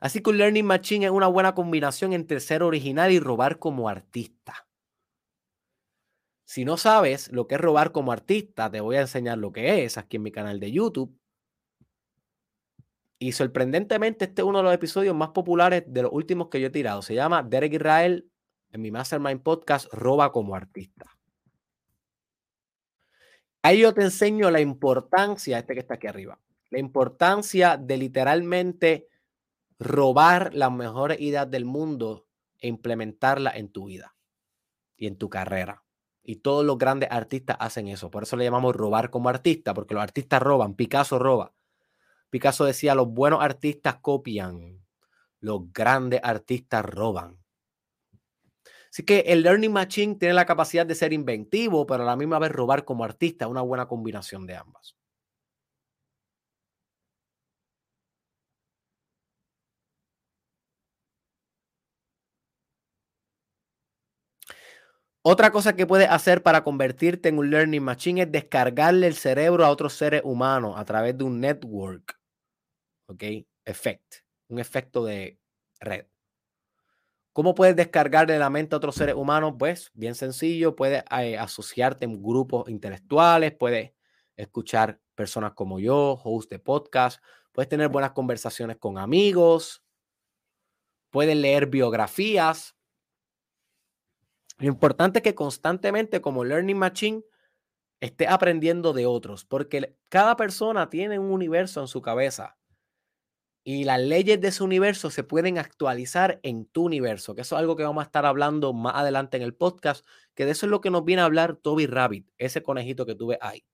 Así que un Learning Machine es una buena combinación entre ser original y robar como artista. Si no sabes lo que es robar como artista, te voy a enseñar lo que es aquí en mi canal de YouTube. Y sorprendentemente, este es uno de los episodios más populares de los últimos que yo he tirado. Se llama Derek Israel en mi Mastermind Podcast, Roba como artista. Ahí yo te enseño la importancia, este que está aquí arriba, la importancia de literalmente robar las mejores ideas del mundo e implementarlas en tu vida y en tu carrera. Y todos los grandes artistas hacen eso. Por eso le llamamos robar como artista, porque los artistas roban. Picasso roba. Picasso decía, los buenos artistas copian, los grandes artistas roban. Así que el Learning Machine tiene la capacidad de ser inventivo, pero a la misma vez robar como artista, una buena combinación de ambas. Otra cosa que puedes hacer para convertirte en un learning machine es descargarle el cerebro a otros seres humanos a través de un network. ¿Ok? Effect. Un efecto de red. ¿Cómo puedes descargarle la mente a otros seres humanos? Pues bien sencillo, puedes eh, asociarte en grupos intelectuales, puedes escuchar personas como yo, host de podcast, puedes tener buenas conversaciones con amigos, puedes leer biografías. Lo importante es que constantemente como Learning Machine esté aprendiendo de otros, porque cada persona tiene un universo en su cabeza y las leyes de ese universo se pueden actualizar en tu universo, que eso es algo que vamos a estar hablando más adelante en el podcast, que de eso es lo que nos viene a hablar Toby Rabbit, ese conejito que tuve ahí.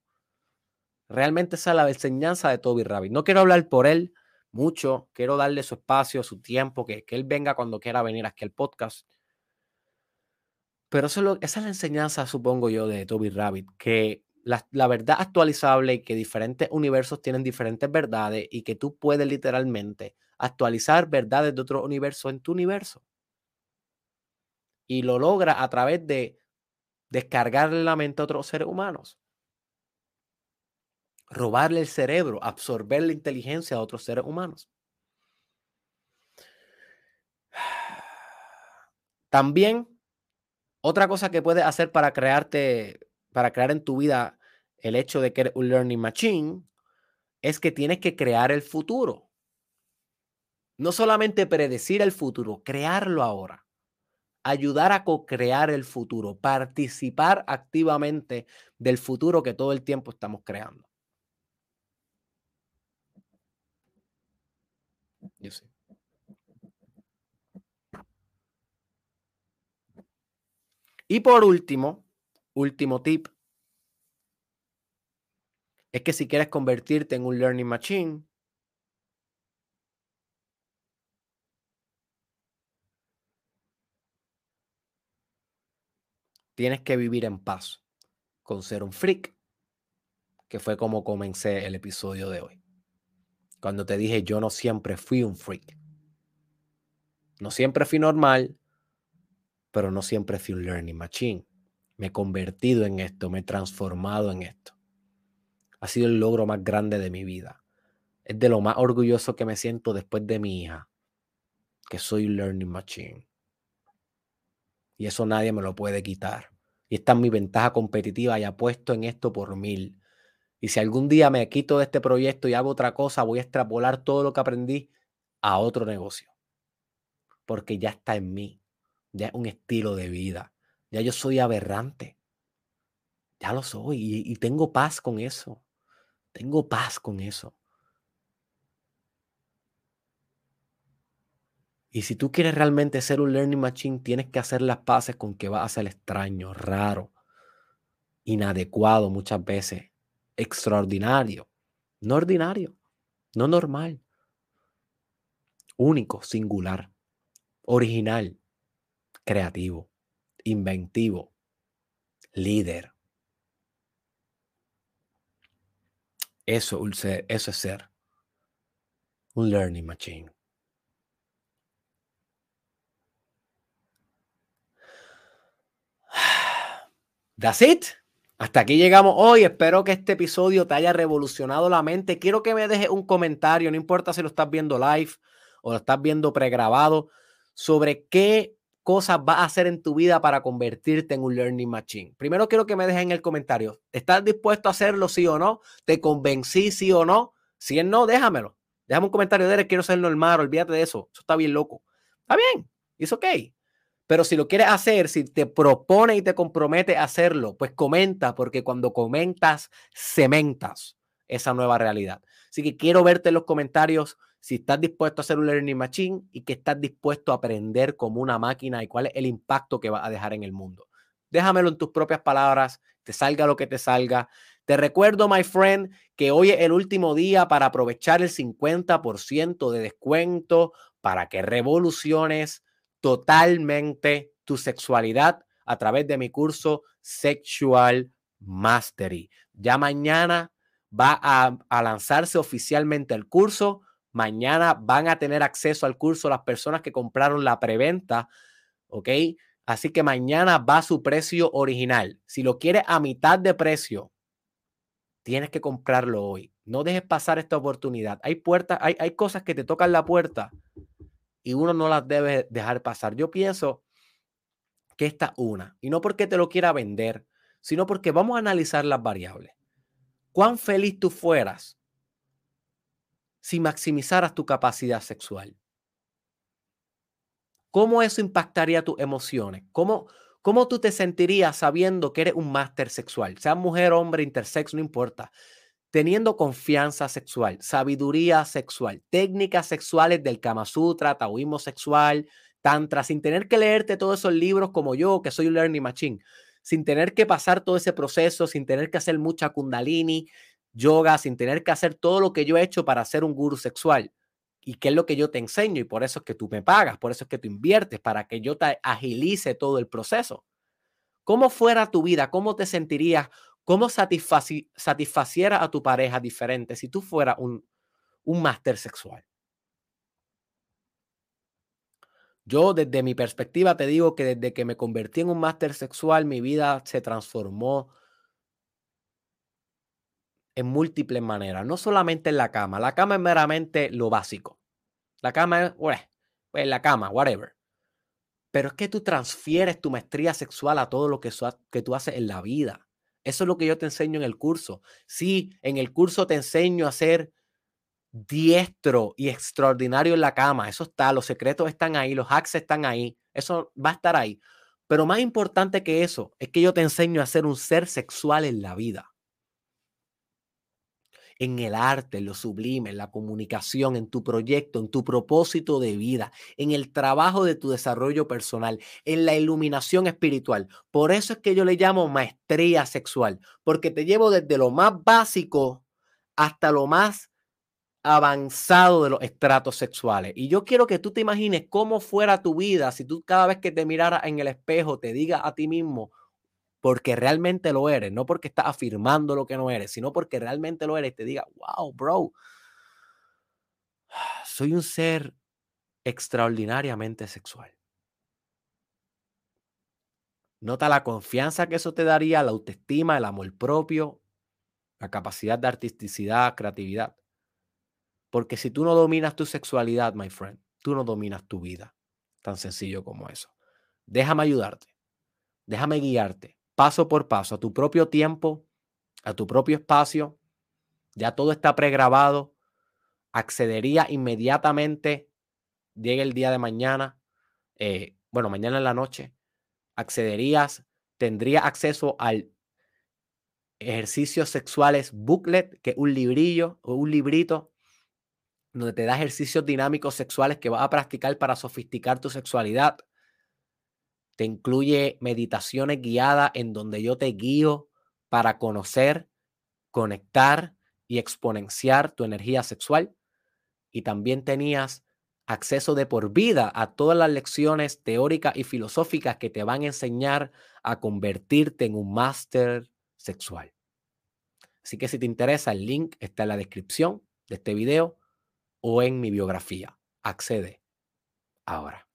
Realmente esa es la enseñanza de Toby Rabbit. No quiero hablar por él mucho, quiero darle su espacio, su tiempo, que, que él venga cuando quiera venir aquí al podcast. Pero eso esa es la enseñanza, supongo yo, de Toby Rabbit, que la, verdad actualizable y que diferentes universos tienen diferentes verdades y que tú puedes literalmente actualizar verdades de otro universo en tu universo. Y lo logra a través de descargarle la mente a otros seres humanos. Robarle el cerebro, absorber la inteligencia a otros seres humanos. También, otra cosa que puedes hacer para crearte, para crear en tu vida el hecho de que un learning machine es que tienes que crear el futuro. No solamente predecir el futuro, crearlo ahora. Ayudar a co-crear el futuro, participar activamente del futuro que todo el tiempo estamos creando. Yo. Y por último, último tip, es que si quieres convertirte en un learning machine, tienes que vivir en paz con ser un freak, que fue como comencé el episodio de hoy. Cuando te dije, yo no siempre fui un freak. No siempre fui normal, pero no siempre fui un learning machine. Me he convertido en esto, me he transformado en esto. Ha sido el logro más grande de mi vida. Es de lo más orgulloso que me siento después de mi hija, que soy un learning machine. Y eso nadie me lo puede quitar. Y esta es mi ventaja competitiva y apuesto en esto por mil. Y si algún día me quito de este proyecto y hago otra cosa, voy a extrapolar todo lo que aprendí a otro negocio. Porque ya está en mí. Ya es un estilo de vida. Ya yo soy aberrante. Ya lo soy. Y, y tengo paz con eso. Tengo paz con eso. Y si tú quieres realmente ser un learning machine, tienes que hacer las paces con que vas a ser extraño, raro, inadecuado muchas veces, extraordinario, no ordinario, no normal, único, singular, original, creativo, inventivo, líder. Eso, eso es ser un learning machine. That's it. Hasta aquí llegamos hoy. Espero que este episodio te haya revolucionado la mente. Quiero que me dejes un comentario, no importa si lo estás viendo live o lo estás viendo pregrabado, sobre qué cosas vas a hacer en tu vida para convertirte en un learning machine. Primero quiero que me dejes en el comentario. ¿Estás dispuesto a hacerlo sí o no? ¿Te convencí sí o no? Si es no, déjamelo. Déjame un comentario de quiero ser normal, olvídate de eso. Eso está bien loco. Está bien, es ok. Pero si lo quieres hacer, si te propone y te compromete a hacerlo, pues comenta, porque cuando comentas, cementas esa nueva realidad. Así que quiero verte en los comentarios si estás dispuesto a hacer un learning machine y que estás dispuesto a aprender como una máquina y cuál es el impacto que va a dejar en el mundo. Déjamelo en tus propias palabras, te salga lo que te salga. Te recuerdo, my friend, que hoy es el último día para aprovechar el 50% de descuento para que revoluciones totalmente tu sexualidad a través de mi curso Sexual Mastery. Ya mañana va a, lanzarse oficialmente el curso. Mañana van a tener acceso al curso las personas que compraron la preventa. ¿Ok? Así que mañana va su precio original. Si lo quieres a mitad de precio, tienes que comprarlo hoy. No dejes pasar esta oportunidad. Hay puertas, hay, hay cosas que te tocan la puerta y uno no las debe dejar pasar. Yo pienso que esta una, y no porque te lo quiera vender, sino porque vamos a analizar las variables. ¿Cuán feliz tú fueras si maximizaras tu capacidad sexual? ¿Cómo eso impactaría tus emociones? ¿Cómo, ¿Cómo tú te sentirías sabiendo que eres un máster sexual? Sea mujer, hombre, intersex, no importa teniendo confianza sexual, sabiduría sexual, técnicas sexuales del Kama Sutra, taoísmo sexual, tantra, sin tener que leerte todos esos libros como yo, que soy un learning machine, sin tener que pasar todo ese proceso, sin tener que hacer mucha kundalini, yoga, sin tener que hacer todo lo que yo he hecho para ser un guru sexual. Y qué es lo que yo te enseño y por eso es que tú me pagas, por eso es que tú inviertes, para que yo te agilice todo el proceso. ¿Cómo fuera tu vida? ¿Cómo te sentirías ¿Cómo satisfaciera a tu pareja diferente si tú fueras un, un máster sexual? Yo desde mi perspectiva te digo que desde que me convertí en un máster sexual, mi vida se transformó en múltiples maneras, no solamente en la cama. La cama es meramente lo básico. La cama es, pues, la cama, whatever. Pero es que tú transfieres tu maestría sexual a todo lo que, que tú haces en la vida. Eso es lo que yo te enseño en el curso. Sí, en el curso te enseño a ser diestro y extraordinario en la cama. Eso está, los secretos están ahí, los hacks están ahí. Eso va a estar ahí. Pero más importante que eso es que yo te enseño a ser un ser sexual en la vida. En el arte, en lo sublime, en la comunicación, en tu proyecto, en tu propósito de vida, en el trabajo de tu desarrollo personal, en la iluminación espiritual. Por eso es que yo le llamo maestría sexual, porque te llevo desde lo más básico hasta lo más avanzado de los estratos sexuales. Y yo quiero que tú te imagines cómo fuera tu vida si tú cada vez que te miraras en el espejo te digas a ti mismo, porque realmente lo eres, no porque estás afirmando lo que no eres, sino porque realmente lo eres, te diga, wow, bro, soy un ser extraordinariamente sexual. Nota la confianza que eso te daría, la autoestima, el amor propio, la capacidad de artisticidad, creatividad. Porque si tú no dominas tu sexualidad, my friend, tú no dominas tu vida. Tan sencillo como eso. Déjame ayudarte. Déjame guiarte paso por paso, a tu propio tiempo, a tu propio espacio. Ya todo está pregrabado. Accedería inmediatamente, llegue el día de mañana, eh, bueno, mañana en la noche, accederías, tendría acceso al ejercicios sexuales booklet, que es un librillo o un librito donde te da ejercicios dinámicos sexuales que vas a practicar para sofisticar tu sexualidad. Te incluye meditaciones guiadas en donde yo te guío para conocer, conectar y exponenciar tu energía sexual. Y también tenías acceso de por vida a todas las lecciones teóricas y filosóficas que te van a enseñar a convertirte en un máster sexual. Así que si te interesa, el link está en la descripción de este video o en mi biografía. Accede ahora.